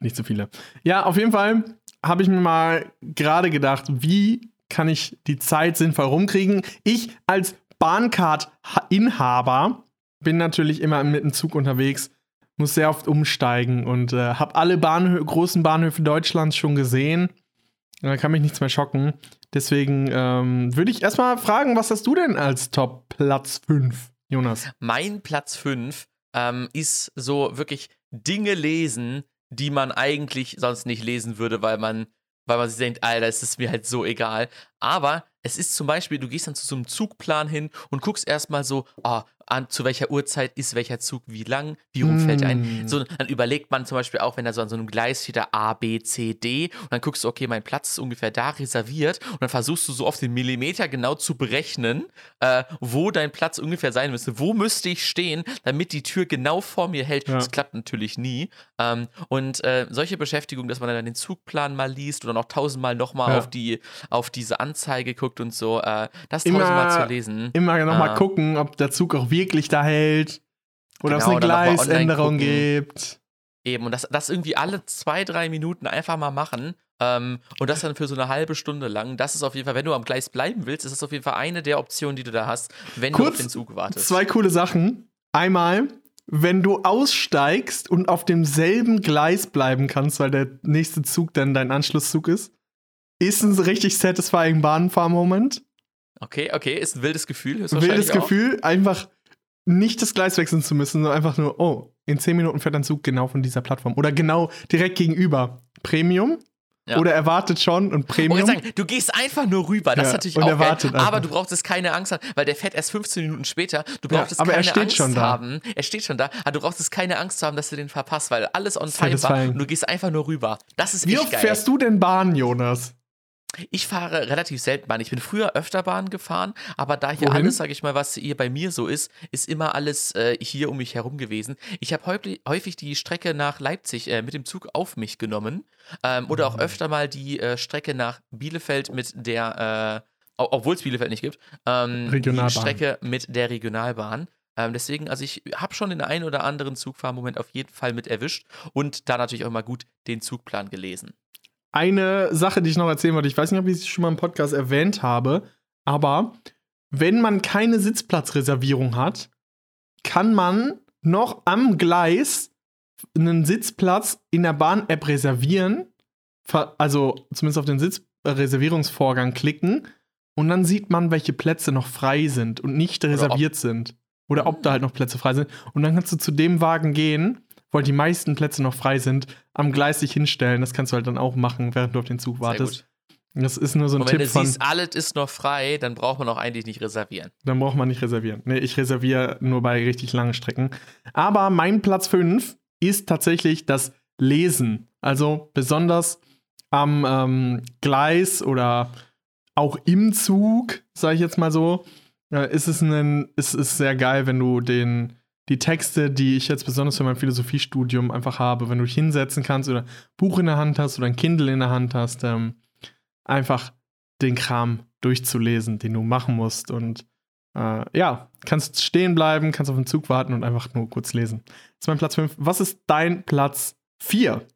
S2: Nicht so viele. Ja, auf jeden Fall habe ich mir mal gerade gedacht, wie kann ich die Zeit sinnvoll rumkriegen? Ich als Bahncard-Inhaber bin natürlich immer mit dem Zug unterwegs, muss sehr oft umsteigen und äh, habe alle Bahnhö großen Bahnhöfe Deutschlands schon gesehen. Da kann mich nichts mehr schocken. Deswegen ähm, würde ich erstmal fragen, was hast du denn als Top Platz 5, Jonas?
S1: Mein Platz 5 ähm, ist so wirklich Dinge lesen, die man eigentlich sonst nicht lesen würde, weil man, weil man sich denkt, Alter, es ist mir halt so egal. Aber es ist zum Beispiel, du gehst dann zu so einem Zugplan hin und guckst erstmal so, oh, an, zu welcher Uhrzeit ist welcher Zug wie lang, wie rum fällt ein.
S2: Mm.
S1: So, dann überlegt man zum Beispiel auch, wenn da so an so einem Gleis steht, da A, B, C, D, und dann guckst du, okay, mein Platz ist ungefähr da reserviert, und dann versuchst du so auf den Millimeter genau zu berechnen, äh, wo dein Platz ungefähr sein müsste. Wo müsste ich stehen, damit die Tür genau vor mir hält?
S2: Ja.
S1: Das klappt natürlich nie. Ähm, und äh, solche Beschäftigung, dass man dann den Zugplan mal liest oder noch tausendmal nochmal
S2: Ja.
S1: auf, die, auf diese Anzeige guckt und so, äh, das
S2: Immer-
S1: tausendmal zu lesen.
S2: Immer noch mal
S1: Ah.
S2: gucken, ob der Zug auch wirklich da hält. Oder ob es
S1: Genau,
S2: eine Gleisänderung gibt.
S1: Eben, und das, das irgendwie alle zwei, drei Minuten einfach mal machen. Ähm, und das dann für so eine halbe Stunde lang. Das ist auf jeden Fall, wenn du am Gleis bleiben willst, ist das auf jeden Fall eine der Optionen, die du da hast, wenn du
S2: Kurz,
S1: auf den Zug wartest.
S2: Zwei coole Sachen. Einmal, wenn du aussteigst und auf demselben Gleis bleiben kannst, weil der nächste Zug dann dein Anschlusszug ist, ist ein richtig satisfying Bahnfahrmoment.
S1: Okay, okay, ist ein wildes Gefühl.
S2: Wildes
S1: auch.
S2: Gefühl, einfach nicht das Gleis wechseln zu müssen, sondern einfach nur, oh, in 10 Minuten fährt ein Zug genau von dieser Plattform. Oder genau direkt gegenüber. Premium.
S1: Ja.
S2: Oder erwartet schon und
S1: Ich
S2: Premium.
S1: wollte sagen, du gehst einfach nur rüber. Das
S2: Ja,
S1: ist natürlich
S2: und
S1: auch
S2: er
S1: geil. Aber du brauchst es keine Angst haben, weil der fährt erst 15 Minuten später. Du
S2: Ja,
S1: brauchst es
S2: aber er
S1: keine
S2: steht
S1: Angst
S2: schon da.
S1: haben. Er steht schon da. Aber du brauchst es keine Angst zu haben, dass du den verpasst, weil alles on time war. Und du gehst einfach nur rüber. Das ist
S2: Wie
S1: echt
S2: oft
S1: geil.
S2: fährst du denn Bahn, Jonas?
S1: Ich fahre relativ selten Bahn. Ich bin früher öfter Bahn gefahren, aber da hier
S2: Wohin?
S1: alles, sage ich mal, was hier bei mir so ist, ist immer alles äh, hier um mich herum gewesen. Ich habe häufig, die Strecke nach Leipzig äh, mit dem Zug auf mich genommen ähm, oder
S2: Mhm.
S1: auch öfter mal die äh, Strecke nach Bielefeld mit der, äh, obwohl es Bielefeld nicht gibt, ähm, die Strecke mit der Regionalbahn. Ähm, deswegen, also ich habe schon den einen oder anderen Zugfahrmoment auf jeden Fall mit erwischt und da natürlich auch immer gut den Zugplan gelesen.
S2: Eine Sache, die ich noch erzählen wollte, ich weiß nicht, ob ich es schon mal im Podcast erwähnt habe, aber wenn man keine Sitzplatzreservierung hat, kann man noch am Gleis einen Sitzplatz in der Bahn-App reservieren, also zumindest auf den Sitzreservierungsvorgang klicken und dann sieht man, welche Plätze noch frei sind und nicht reserviert sind. Oder ob da halt noch Plätze frei sind. Und dann kannst du zu dem Wagen gehen, wo halt die meisten Plätze noch frei sind, am Gleis dich hinstellen. Das kannst du halt dann auch machen, während du auf den Zug wartest. Das ist nur so ein
S1: Und wenn
S2: Tipp
S1: du
S2: von,
S1: siehst, alles ist noch frei, dann braucht man auch eigentlich nicht reservieren.
S2: dann braucht man nicht reservieren. Nee, ich reserviere nur bei richtig langen Strecken. Aber mein Platz 5 ist tatsächlich das Lesen. Also besonders am ähm, Gleis oder auch im Zug, sage ich jetzt mal so, äh, ist es ein, ist es sehr geil, wenn du den die Texte, die ich jetzt besonders für mein Philosophiestudium einfach habe, wenn du dich hinsetzen kannst oder ein Buch in der Hand hast oder ein Kindle in der Hand hast, ähm, einfach den Kram durchzulesen, den du machen musst und äh, ja, kannst stehen bleiben, kannst auf den Zug warten und einfach nur kurz lesen. Das ist mein Platz 5. Was ist dein Platz 4?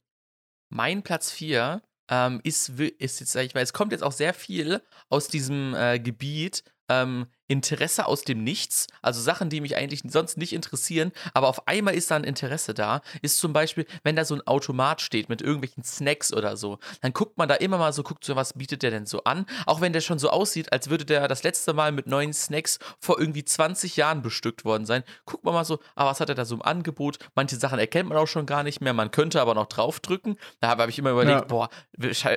S1: Mein Platz 4 ähm, ist, ist jetzt, sag ich mal, es kommt jetzt auch sehr viel aus diesem äh, Gebiet, ähm, Interesse aus dem Nichts, also Sachen, die mich eigentlich sonst nicht interessieren, aber auf einmal ist da ein Interesse da, ist zum Beispiel, wenn da so ein Automat steht mit irgendwelchen Snacks oder so, dann guckt man da immer mal so, guckt so, was bietet der denn so an, auch wenn der schon so aussieht, als würde der das letzte Mal mit neuen Snacks vor irgendwie 20 Jahren bestückt worden sein, guckt man mal so, ah, was hat er da so im Angebot, manche Sachen erkennt man auch schon gar nicht mehr, man könnte aber noch draufdrücken, da habe ich immer überlegt, ja. boah,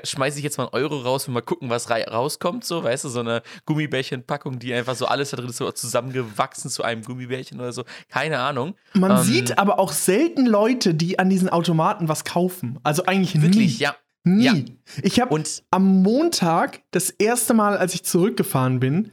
S1: schmeiße ich jetzt mal einen Euro raus und mal gucken, was rauskommt, so, weißt du, so eine Gummibärchenpackung, die einfach so alles da drin ist, so zusammengewachsen zu einem Gummibärchen oder so. Keine Ahnung.
S2: Man ähm, sieht aber auch selten Leute, die an diesen Automaten was kaufen. Also eigentlich
S1: wirklich,
S2: nie.
S1: ja.
S2: Nie. Ja. Ich habe am Montag das erste Mal, als ich zurückgefahren bin,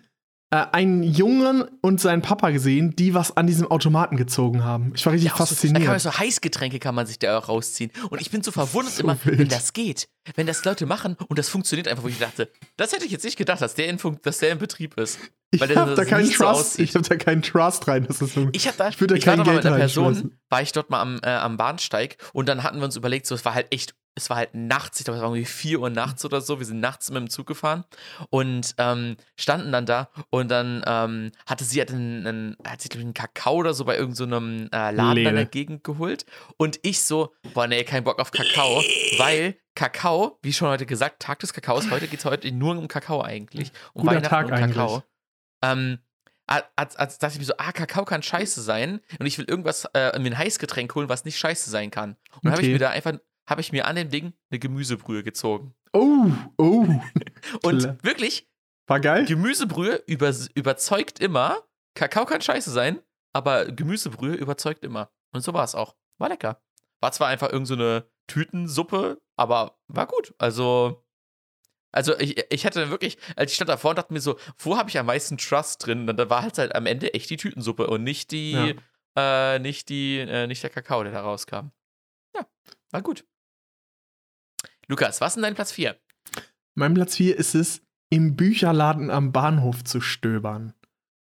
S2: äh, einen Jungen und seinen Papa gesehen, die was an diesem Automaten gezogen haben. Ich war richtig ja, fasziniert.
S1: So, da kann man so Heißgetränke kann man sich da auch rausziehen. Und ich bin so verwundert so immer, wild. wenn das geht. Wenn das Leute machen und das funktioniert einfach, wo ich dachte, das hätte ich jetzt nicht gedacht, dass der in, dass der in Betrieb ist.
S2: Ich habe da keinen Trust. So ich habe da keinen Trust rein. Das ist so,
S1: ich habe da, ich, da ich war mal mit einer Person, war ich dort mal am, äh, am Bahnsteig und dann hatten wir uns überlegt, so es war halt echt es war halt nachts, ich glaube, es war irgendwie 4 Uhr nachts oder so. Wir sind nachts mit dem Zug gefahren und ähm, standen dann da und dann ähm, hatte sie halt einen, einen, hat sich, einen Kakao oder so bei irgendeinem so äh, Laden in der Gegend geholt. Und ich so, boah, nee, kein Bock auf Kakao, weil Kakao, wie schon heute gesagt, Tag des Kakaos, heute geht es heute nur um Kakao eigentlich. Um
S2: Guter Weihnachten Tag und Kakao.
S1: Ähm, als, als dachte ich mir so, ah, Kakao kann scheiße sein und ich will irgendwas, äh, mir ein Heißgetränk holen, was nicht scheiße sein kann. Und dann okay. habe ich mir da einfach habe ich mir an dem Ding eine Gemüsebrühe gezogen.
S2: Oh, oh.
S1: und wirklich,
S2: war geil.
S1: Gemüsebrühe über, überzeugt immer. Kakao kann scheiße sein, aber Gemüsebrühe überzeugt immer. Und so war es auch. War lecker. War zwar einfach irgendeine so Tütensuppe, aber war gut. Also, also ich, ich hatte wirklich, als ich stand davor und dachte mir so, wo habe ich am meisten Trust drin? Und da war halt, halt am Ende echt die Tütensuppe und nicht die, ja. äh, nicht die, äh, nicht der Kakao, der da rauskam. Ja, war gut. Lukas, was ist denn dein Platz 4?
S2: Mein Platz 4 ist es, im Bücherladen am Bahnhof zu stöbern.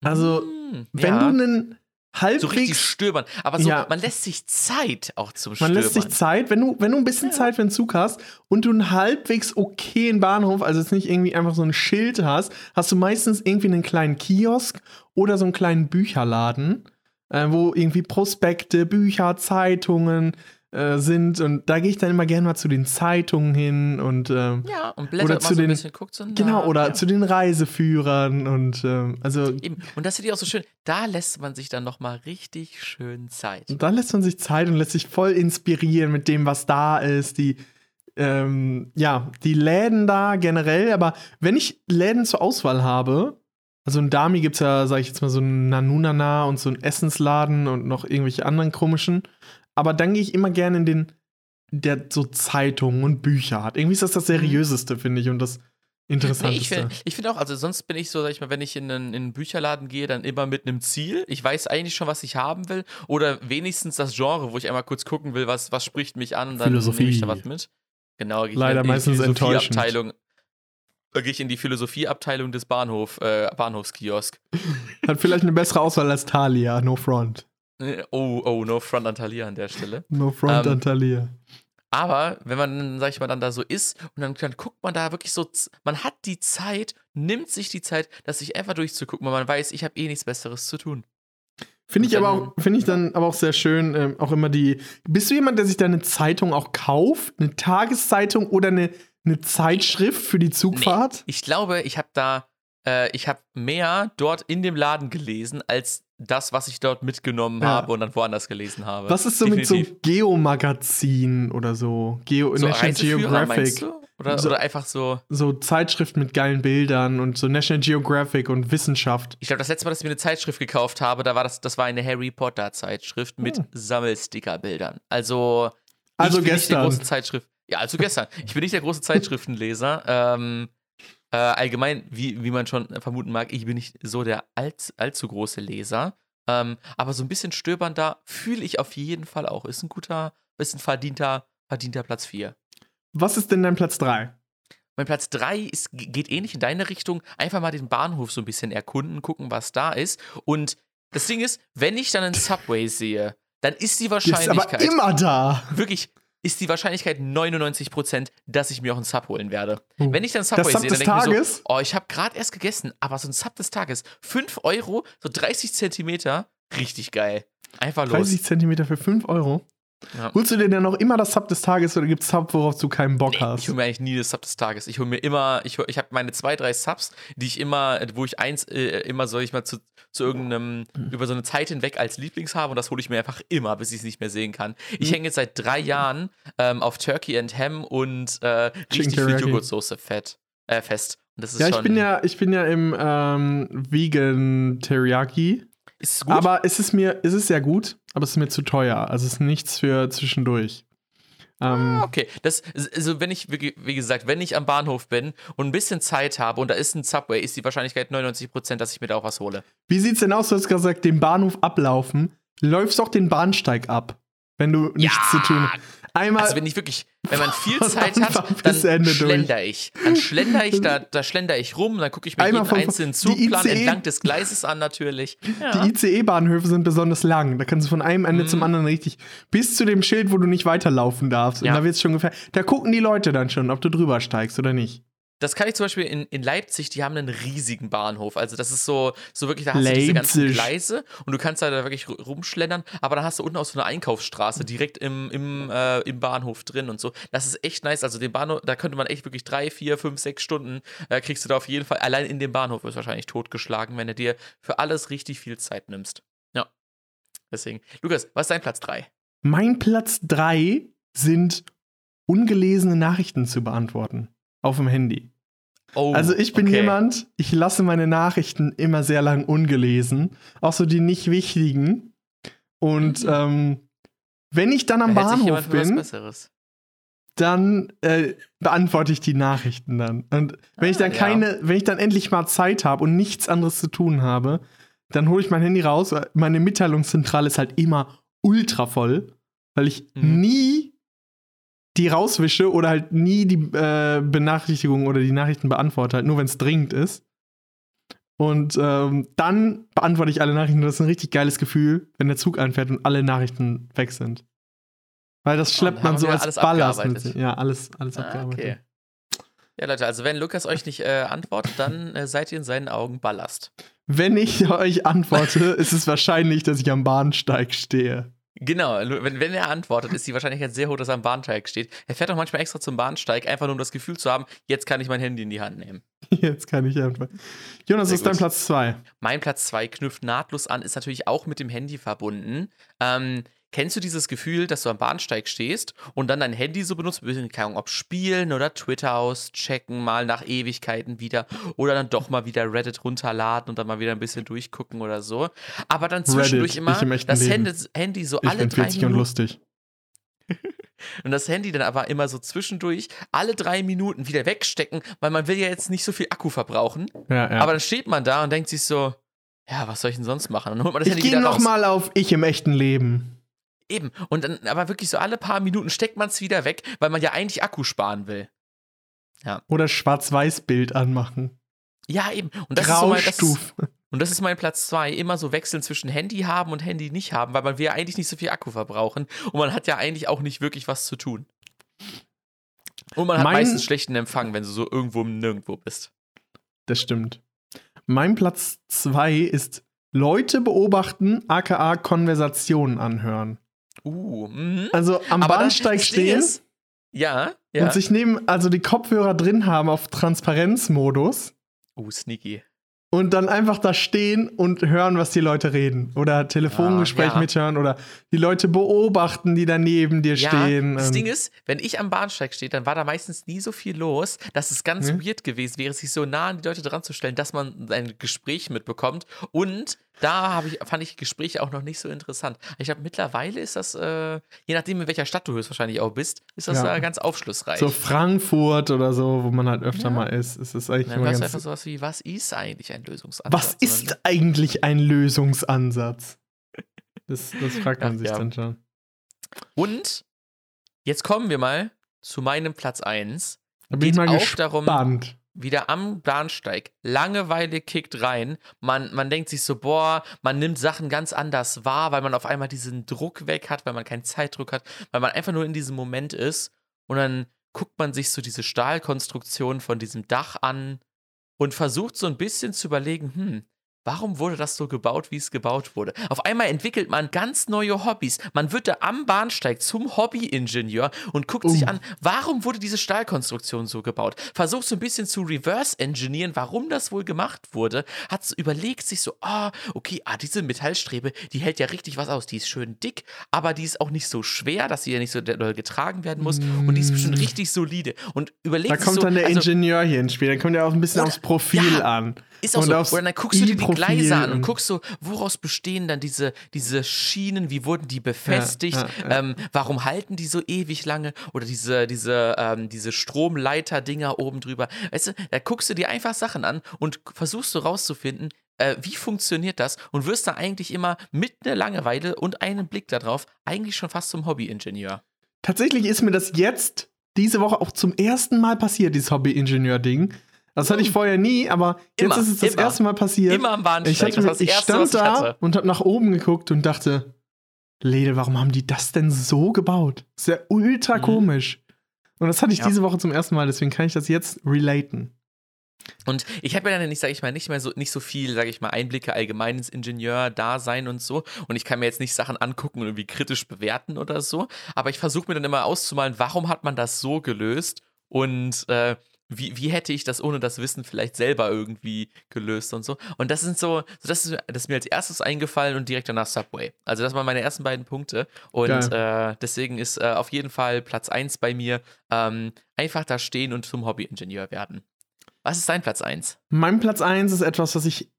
S2: Also, mmh, wenn ja. du einen halbwegs. So
S1: richtig stöbern. Aber so, ja. man lässt sich Zeit auch zum Stöbern.
S2: Man lässt sich Zeit, wenn du, wenn du ein bisschen ja. Zeit für den Zug hast und du einen halbwegs okayen Bahnhof, also jetzt nicht irgendwie einfach so ein Schild hast, hast du meistens irgendwie einen kleinen Kiosk oder so einen kleinen Bücherladen, äh, wo irgendwie Prospekte, Bücher, Zeitungen, äh, sind. Und da gehe ich dann immer gerne mal zu den Zeitungen hin und
S1: äh, ja und blättert
S2: oder
S1: zu
S2: so
S1: den, ein bisschen, guckt so
S2: genau oder ja. zu den Reiseführern und äh, also
S1: eben und das finde ich auch so schön. Da lässt man sich dann noch mal richtig schön Zeit.
S2: Und da lässt man sich Zeit und lässt sich voll inspirieren mit dem, was da ist. Die ähm, ja, die Läden da generell, aber wenn ich Läden zur Auswahl habe, also in Dami gibt es ja, sag ich jetzt mal, so einen Nanunana und so einen Essensladen und noch irgendwelche anderen komischen aber dann gehe ich immer gerne in den, der so Zeitungen und Bücher hat. Irgendwie ist das das mhm. seriöseste, finde ich, und das Interessanteste.
S1: Nee, ich finde find auch, also sonst bin ich so, sag ich mal, wenn ich in einen, in einen Bücherladen gehe, dann immer mit einem Ziel. Ich weiß eigentlich schon, was ich haben will. Oder wenigstens das Genre, wo ich einmal kurz gucken will, was, was spricht mich an und dann nehme ich da was mit. Genau, gehe ich
S2: Leider in meistens die
S1: Philosophieabteilung. Da gehe ich in die Philosophieabteilung des Bahnhof, äh, Bahnhofskiosk.
S2: Hat vielleicht eine bessere Auswahl als Thalia, no front.
S1: Oh, oh, no front an Thalia an der Stelle.
S2: No front ähm, an Thalia.
S1: Aber wenn man, sag ich mal, dann da so ist und dann, dann, guckt man da wirklich so, man hat die Zeit, nimmt sich die Zeit, das sich einfach durchzugucken, weil man weiß, ich habe eh nichts Besseres zu tun.
S2: Finde ich aber auch, finde ich dann aber auch sehr schön, ähm, auch immer die. Bist du jemand, der sich da eine Zeitung auch kauft? Eine Tageszeitung oder eine, eine Zeitschrift für die Zugfahrt? Nee,
S1: ich glaube, ich habe da, äh, ich habe mehr dort in dem Laden gelesen, als das, was ich dort mitgenommen ja. habe und dann woanders gelesen habe.
S2: Was ist so Definitiv. mit so Geomagazin oder so? Geo
S1: so National Geographic. Oder,
S2: so,
S1: oder, einfach so.
S2: So Zeitschriften mit geilen Bildern und so National Geographic und Wissenschaft.
S1: Ich glaube, das letzte Mal, dass ich mir eine Zeitschrift gekauft habe, da war das, das war eine Harry Potter Zeitschrift mit hm. Sammelstickerbildern. Also.
S2: Also gestern.
S1: Zeitschrift. Ja, also gestern. Ich bin nicht der große Zeitschriftenleser. ähm, äh, allgemein, wie, wie man schon vermuten mag, ich bin nicht so der all, allzu große Leser. Ähm, aber so ein bisschen stöbern da fühle ich auf jeden Fall auch. Ist ein guter, ist ein verdienter, verdienter Platz 4.
S2: Was ist denn dein Platz 3?
S1: Mein Platz 3 geht ähnlich in deine Richtung. Einfach mal den Bahnhof so ein bisschen erkunden, gucken, was da ist. Und das Ding ist, wenn ich dann einen Subway sehe, dann ist die Wahrscheinlichkeit.
S2: Ist aber immer da.
S1: Wirklich, ist die Wahrscheinlichkeit 99%, dass ich mir auch einen Sub holen werde.
S2: Oh.
S1: Wenn ich dann Subway
S2: Sub
S1: sehe, dann denke ich mir
S2: Tages?
S1: so, oh, ich habe gerade erst gegessen, aber so ein Sub des Tages, 5 Euro, so 30 Zentimeter, richtig geil. Einfach los.
S2: 30 Zentimeter für 5 Euro.
S1: Ja.
S2: Holst du dir denn noch immer das Sub des Tages oder gibt es Sub, worauf du keinen Bock
S1: Nee,
S2: hast?
S1: ich hole mir eigentlich nie das Sub des Tages. Ich hole mir immer, ich, ich habe meine zwei, drei Subs, die ich immer, wo ich eins äh, immer, soll ich mal zu, zu irgendeinem,
S2: Hm.
S1: über so eine Zeit hinweg als Lieblings habe und das hole ich mir einfach immer, bis ich es nicht mehr sehen kann. Ich
S2: Hm.
S1: hänge jetzt seit drei Jahren ähm, auf Turkey and Ham und äh, richtig viel. Joghurtsoße fett, äh, fest.
S2: Ja, ich bin ja, ich bin ja im ähm, Vegan Teriyaki.
S1: Ist es gut?
S2: Aber es ist mir, es ist sehr gut, aber es ist mir zu teuer. Also es ist nichts für zwischendurch. Ähm,
S1: Ah, Okay, das, also wenn ich, wie gesagt, wenn ich am Bahnhof bin und ein bisschen Zeit habe und da ist ein Subway, ist die Wahrscheinlichkeit 99%, dass ich mir da auch was hole.
S2: Wie sieht's denn aus? Du hast gesagt, den Bahnhof ablaufen. Läufst doch den Bahnsteig ab, wenn du nichts zu tun hast. Einmal.
S1: Also wenn ich wirklich, wenn man viel Zeit hat, dann
S2: Ende durch.
S1: schlender ich. Dann schlender ich, da, da schlender ich rum, dann gucke ich mir
S2: Einmal
S1: jeden
S2: von-
S1: einzelnen Zugplan
S2: ICE
S1: entlang des Gleises an natürlich. Ja.
S2: Die ICE-Bahnhöfe sind besonders lang. Da kannst du von einem Ende
S1: Mhm.
S2: zum anderen richtig bis zu dem Schild, wo du nicht weiterlaufen darfst. Und
S1: Ja.
S2: da wird's schon gefährlich. Da gucken die Leute dann schon, ob du drüber steigst oder nicht.
S1: Das kann ich zum Beispiel in, in Leipzig, die haben einen riesigen Bahnhof. Also das ist so, so wirklich, da hast du diese ganzen
S2: Leipzig.
S1: Gleise und du kannst da wirklich ru- rumschlendern, aber dann hast du unten auch so eine Einkaufsstraße direkt im, im, äh, im Bahnhof drin und so. Das ist echt nice. Also den Bahnhof, da könnte man echt wirklich drei, vier, fünf, sechs Stunden äh, kriegst du da auf jeden Fall. Allein in dem Bahnhof wirst du wahrscheinlich totgeschlagen, wenn du dir für alles richtig viel Zeit nimmst. Ja. Deswegen. Lukas, was ist dein Platz 3?
S2: Mein Platz 3 sind ungelesene Nachrichten zu beantworten. Auf dem Handy.
S1: Oh,
S2: Also ich bin
S1: okay.
S2: jemand, ich lasse meine Nachrichten immer sehr lang ungelesen. Auch so die nicht wichtigen. Und
S1: Mhm.
S2: ähm, wenn ich dann am
S1: Da
S2: Bahnhof bin, dann äh, beantworte ich die Nachrichten dann. Und wenn ich
S1: Ah,
S2: dann
S1: ja.
S2: keine, wenn ich dann endlich mal Zeit habe und nichts anderes zu tun habe, dann hole ich mein Handy raus. Meine Mitteilungszentrale ist halt immer ultra voll, weil ich
S1: Mhm.
S2: nie die rauswische oder halt nie die äh, Benachrichtigungen oder die Nachrichten beantworte, halt nur wenn es dringend ist. Und ähm, dann beantworte ich alle Nachrichten. Das ist ein richtig geiles Gefühl, wenn der Zug einfährt und alle Nachrichten weg sind. Weil das schleppt
S1: dann
S2: man so als Ballast mit sich. Ja, alles, alles
S1: Ah,
S2: abgearbeitet.
S1: okay. Ja, Leute, also wenn Lukas euch nicht äh, antwortet, dann äh, seid ihr in seinen Augen Ballast.
S2: Wenn ich euch antworte, ist es wahrscheinlich, dass ich am Bahnsteig stehe.
S1: Genau, wenn, wenn er antwortet, ist die Wahrscheinlichkeit sehr hoch, dass er am Bahnsteig steht. Er fährt auch manchmal extra zum Bahnsteig, einfach nur um das Gefühl zu haben, jetzt kann ich mein Handy in die Hand nehmen.
S2: Jetzt kann ich einfach. Jonas,
S1: Sehr
S2: ist dein. Platz 2.
S1: Mein Platz 2 knüpft nahtlos an, ist natürlich auch mit dem Handy verbunden. Ähm, kennst du dieses Gefühl, dass du am Bahnsteig stehst und dann dein Handy so benutzt, keine Ahnung, ob spielen oder Twitter auschecken, mal nach Ewigkeiten wieder oder dann doch mal wieder Reddit runterladen und dann mal wieder ein bisschen durchgucken oder so. Aber dann zwischendurch
S2: Reddit,
S1: immer
S2: ich im
S1: das. Handy, Handy so
S2: Ich
S1: alle drei
S2: 40 und
S1: Minuten
S2: lustig.
S1: und das Handy dann aber immer so zwischendurch alle drei Minuten wieder wegstecken, weil man will ja jetzt nicht so viel Akku verbrauchen.
S2: Ja, ja.
S1: Aber dann steht man da und denkt sich so, ja, was soll ich denn sonst machen? Und dann holt man das
S2: ich
S1: Handy
S2: gehe
S1: wieder raus.
S2: nochmal auf Ich im echten Leben.
S1: Eben. Und dann aber wirklich so alle paar Minuten steckt man es wieder weg, weil man ja eigentlich Akku sparen will.
S2: Oder Schwarz-Weiß-Bild anmachen.
S1: Ja, eben. Und das, ist so mein, und das ist mein Platz zwei. Immer so wechseln zwischen Handy haben und Handy nicht haben, weil man will ja eigentlich nicht so viel Akku verbrauchen. Und man hat ja eigentlich auch nicht wirklich was zu tun. Und man hat
S2: Mein-
S1: meistens schlechten Empfang, wenn du so irgendwo im Nirgendwo bist.
S2: Das stimmt. Mein Platz 2 ist Leute beobachten, aka Konversationen anhören.
S1: Uh, mhm.
S2: Also am
S1: Aber
S2: Bahnsteig stehen
S1: ist- Ja, ja.
S2: und sich neben, also die Kopfhörer drin haben auf Transparenzmodus
S1: uh, sneaky.
S2: und dann einfach da stehen und hören, was die Leute reden. Oder Telefongespräch
S1: Ah, ja.
S2: mithören oder die Leute beobachten, die da neben dir
S1: Ja,
S2: stehen.
S1: das
S2: Ähm,
S1: Ding ist, wenn ich am Bahnsteig stehe, dann war da meistens nie so viel los, dass es ganz
S2: Mhm.
S1: weird gewesen wäre, sich so nah an die Leute dran zu stellen, dass man ein Gespräch mitbekommt. Und da habe ich, fand ich Gespräche auch noch nicht so interessant. Ich glaube, mittlerweile ist das, äh, je nachdem, in welcher Stadt du höchstwahrscheinlich auch bist, ist das
S2: Ja.
S1: äh, ganz aufschlussreich.
S2: so Frankfurt oder so, wo man halt öfter
S1: Ja.
S2: mal ist, ist es eigentlich
S1: dann
S2: immer ganz
S1: einfach sowas wie, was ist eigentlich ein Lösungsansatz?
S2: Was ist eigentlich ein Lösungsansatz? Das, das fragt man
S1: Ach,
S2: sich
S1: ja.
S2: dann schon.
S1: Und jetzt kommen wir mal zu meinem Platz 1.
S2: Da bin ich
S1: Geht
S2: mal
S1: auch darum-
S2: gespannt.
S1: Wieder am Bahnsteig. Langeweile kickt rein. Man, man denkt sich so, boah, man nimmt Sachen ganz anders wahr, weil man auf einmal diesen Druck weg hat, weil man keinen Zeitdruck hat, weil man einfach nur in diesem Moment ist. Und dann guckt man sich so diese Stahlkonstruktion von diesem Dach an und versucht so ein bisschen zu überlegen, hm, Warum wurde das so gebaut, wie es gebaut wurde? Auf einmal entwickelt man ganz neue Hobbys. Man wird da am Bahnsteig zum Hobbyingenieur und guckt uh. sich an, warum wurde diese Stahlkonstruktion so gebaut? Versucht so ein bisschen zu reverse-engineeren, warum das wohl gemacht wurde. Hat überlegt sich so, ah, oh, okay, ah, diese Metallstrebe, die hält ja richtig was aus. Die ist schön dick, aber die ist auch nicht so schwer, dass sie ja nicht so doll getragen werden muss. Mm. Und die ist bestimmt richtig solide. Und überlegt
S2: Da kommt
S1: so,
S2: dann der also, Ingenieur hier ins Spiel. Da kommt ja auch ein bisschen oder, aufs Profil
S1: ja,
S2: an.
S1: Ist auch und so. Oder dann guckst du dir die Gleise an und guckst so, woraus bestehen dann diese, diese Schienen, wie wurden die befestigt, ja, ja, ja. Ähm, warum halten die so ewig lange oder diese, diese, ähm, diese Stromleiter-Dinger oben drüber. Weißt du, da guckst du dir einfach Sachen an und versuchst so rauszufinden, äh, wie funktioniert das und wirst da eigentlich immer mit einer Langeweile und einem Blick darauf eigentlich schon fast zum Hobbyingenieur.
S2: Tatsächlich ist mir das jetzt diese Woche auch zum ersten Mal passiert, dieses Hobby-Ingenieur-Ding. Das hatte ich vorher nie, aber jetzt ist es das immer. erste Mal passiert.
S1: Immer am Bahnsteig.
S2: Ich, hatte, das ich erste, stand da hatte. und habe nach oben geguckt und dachte, Lede, warum haben die das denn so gebaut? Das ist ja ultra mhm. komisch. Und das hatte ich ja. diese Woche zum ersten Mal, deswegen kann ich das jetzt relaten.
S1: Und ich habe ja dann nicht, sage ich mal, nicht mehr so nicht so viel, sage ich mal, Einblicke allgemein ins Ingenieur-Dasein und so. Und ich kann mir jetzt nicht Sachen angucken und irgendwie kritisch bewerten oder so. Aber ich versuche mir dann immer auszumalen, warum hat man das so gelöst? Und äh, wie, wie hätte ich das ohne das Wissen vielleicht selber irgendwie gelöst und so. Und das sind so, so das, ist, das ist mir als erstes eingefallen und direkt danach Subway. Also das waren meine ersten beiden Punkte. Und äh, deswegen ist äh, auf jeden Fall Platz 1 bei mir ähm, einfach da stehen und zum Hobbyingenieur werden. Was ist dein Platz 1?
S2: Mein Platz 1 ist etwas, was ich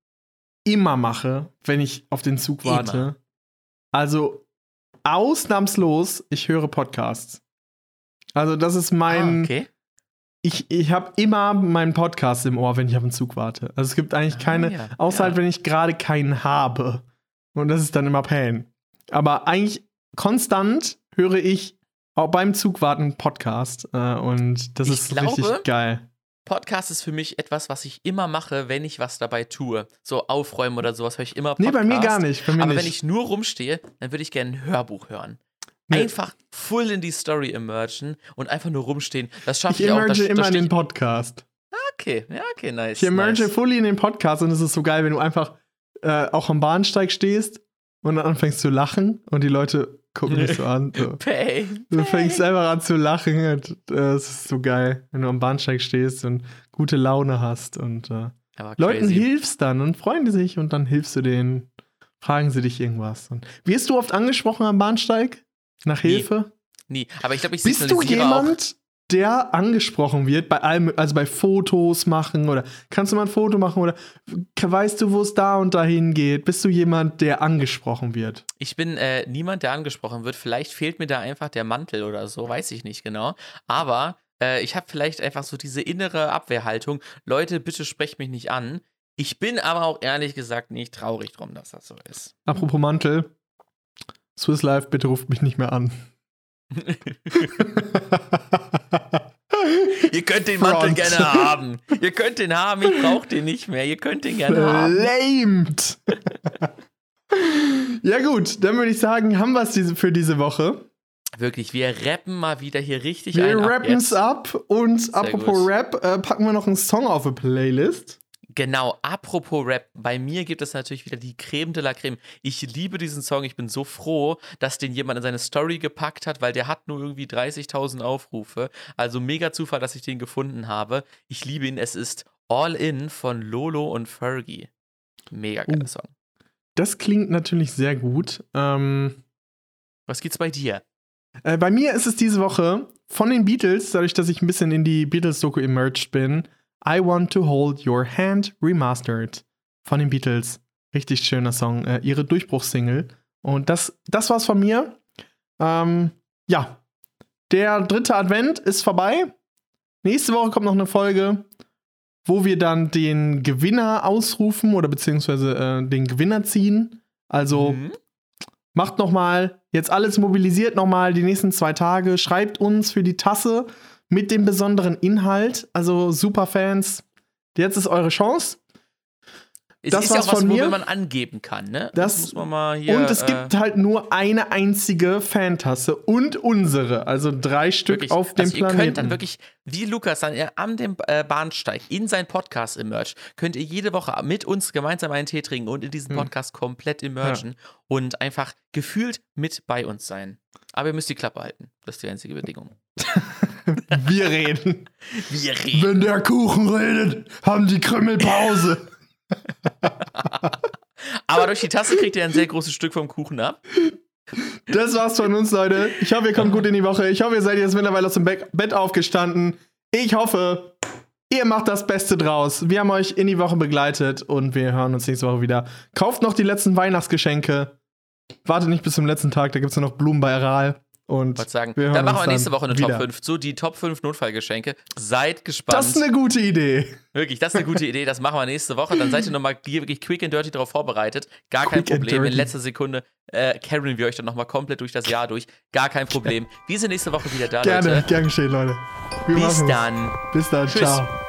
S2: immer mache, wenn ich auf den Zug warte. Immer. Also ausnahmslos, ich höre Podcasts. Also das ist mein, ah, okay ich, ich habe immer meinen Podcast im Ohr, wenn ich auf den Zug warte. Also es gibt eigentlich ah, keine, ja. außer ja. halt, wenn ich gerade keinen habe. Und das ist dann immer Pain. Aber eigentlich konstant höre ich auch beim Zugwarten Podcast. Äh, und das ich ist glaube, richtig geil.
S1: Podcast ist für mich etwas, was ich immer mache, wenn ich was dabei tue. So aufräumen oder sowas höre ich immer Podcast.
S2: Nee, bei mir gar nicht. Mir
S1: Aber
S2: nicht.
S1: wenn ich nur rumstehe, dann würde ich gerne ein Hörbuch hören. Nee. Einfach full in die Story immergen und einfach nur rumstehen. Das schaffe ich, ich auch.
S2: Ich emerge immer in den Podcast.
S1: Okay, ja, okay, nice.
S2: Ich emerge
S1: nice.
S2: fully in den Podcast und es ist so geil, wenn du einfach äh, auch am Bahnsteig stehst und dann anfängst zu lachen und die Leute gucken dich so an. So.
S1: Pay,
S2: du fängst einfach an zu lachen. Und, äh, es ist so geil, wenn du am Bahnsteig stehst und gute Laune hast und äh, Leuten hilfst dann und freuen die sich und dann hilfst du denen, fragen sie dich irgendwas. Und wirst du oft angesprochen am Bahnsteig? Nach Hilfe?
S1: Nie. Nie. Aber ich glaube, ich
S2: Bist du jemand, der angesprochen wird bei allem, also bei Fotos machen oder kannst du mal ein Foto machen oder weißt du, wo es da und dahin geht? Bist du jemand, der angesprochen wird?
S1: Ich bin äh, niemand, der angesprochen wird. Vielleicht fehlt mir da einfach der Mantel oder so, weiß ich nicht genau. Aber äh, ich habe vielleicht einfach so diese innere Abwehrhaltung. Leute, bitte sprecht mich nicht an. Ich bin aber auch ehrlich gesagt nicht traurig drum, dass das so ist.
S2: Apropos Mantel, Swiss Life, bitte ruft mich nicht mehr an.
S1: Ihr könnt den Front. Mantel gerne haben. Ihr könnt den haben, ich brauche den nicht mehr. Ihr könnt den gerne haben.
S2: Lamed. ja gut, dann würde ich sagen, haben wir es für diese Woche.
S1: Wirklich, wir rappen mal wieder hier richtig
S2: wir ein. Wir rappen es ab und Sehr apropos gut. Rap, äh, packen wir noch einen Song auf die Playlist.
S1: Genau, apropos Rap, bei mir gibt es natürlich wieder die Creme de la Creme. Ich liebe diesen Song, ich bin so froh, dass den jemand in seine Story gepackt hat, weil der hat nur irgendwie 30.000 Aufrufe. Also mega Zufall, dass ich den gefunden habe. Ich liebe ihn, es ist All In von Lolo und Fergie. Mega geiler uh, Song.
S2: Das klingt natürlich sehr gut. Ähm,
S1: Was geht's bei dir?
S2: Äh, bei mir ist es diese Woche von den Beatles, dadurch, dass ich ein bisschen in die Beatles-Doku emerged bin, I Want to Hold Your Hand Remastered von den Beatles. Richtig schöner Song, äh, ihre Durchbruchssingle. Und das, das war's von mir. Ähm, ja, der dritte Advent ist vorbei. Nächste Woche kommt noch eine Folge, wo wir dann den Gewinner ausrufen oder beziehungsweise äh, den Gewinner ziehen. Also mhm. macht noch mal jetzt alles mobilisiert noch mal die nächsten zwei Tage. Schreibt uns für die Tasse mit dem besonderen Inhalt. Also Superfans, Jetzt ist eure Chance.
S1: Es
S2: Das
S1: ist ja
S2: war's
S1: auch was,
S2: von mir.
S1: wo man angeben kann, ne?
S2: Das-
S1: muss man mal hier.
S2: und es
S1: äh,
S2: gibt halt nur eine einzige Fantasse und unsere, also drei Stück
S1: Wirklich,
S2: auf dem
S1: also
S2: Planeten.
S1: Ihr könnt dann wirklich, wie Lukas dann an dem äh, Bahnsteig in sein Podcast immerge, könnt ihr jede Woche mit uns gemeinsam einen Tee trinken und in diesen
S2: Hm.
S1: Podcast komplett immergen und einfach gefühlt mit bei uns sein. Aber ihr müsst die Klappe halten. Das ist die einzige Bedingung.
S2: Wir reden.
S1: Wir reden.
S2: Wenn der Kuchen redet, haben die Krümmel Pause.
S1: Aber durch die Tasse kriegt ihr ein sehr großes Stück vom Kuchen ab.
S2: Das war's von uns, Leute. Ich hoffe, ihr kommt gut in die Woche. Ich hoffe, ihr seid jetzt mittlerweile aus dem Be Bett aufgestanden. Ich hoffe, ihr macht das Beste draus. Wir haben euch in die Woche begleitet und wir hören uns nächste Woche wieder. Kauft noch die letzten Weihnachtsgeschenke. Wartet nicht bis zum letzten Tag, da gibt's ja noch Blumen bei Aral. Und
S1: wollte sagen,
S2: wir
S1: dann machen wir nächste Woche eine
S2: wieder.
S1: Top 5. So die Top 5 Notfallgeschenke. Seid gespannt.
S2: Das ist eine gute Idee.
S1: Wirklich, das ist eine gute Idee. Das machen wir nächste Woche. Dann seid ihr nochmal hier wirklich quick and dirty darauf vorbereitet. Gar kein
S2: Quick and
S1: Problem. In letzter Sekunde äh, carryen wir euch dann nochmal komplett durch das Jahr durch. Gar kein Problem. Wir sind nächste Woche wieder da,
S2: Gerne,
S1: Leute.
S2: gern geschehen, Leute. Wir
S1: Bis dann.
S2: Bis dann.
S1: Tschüss.
S2: Ciao.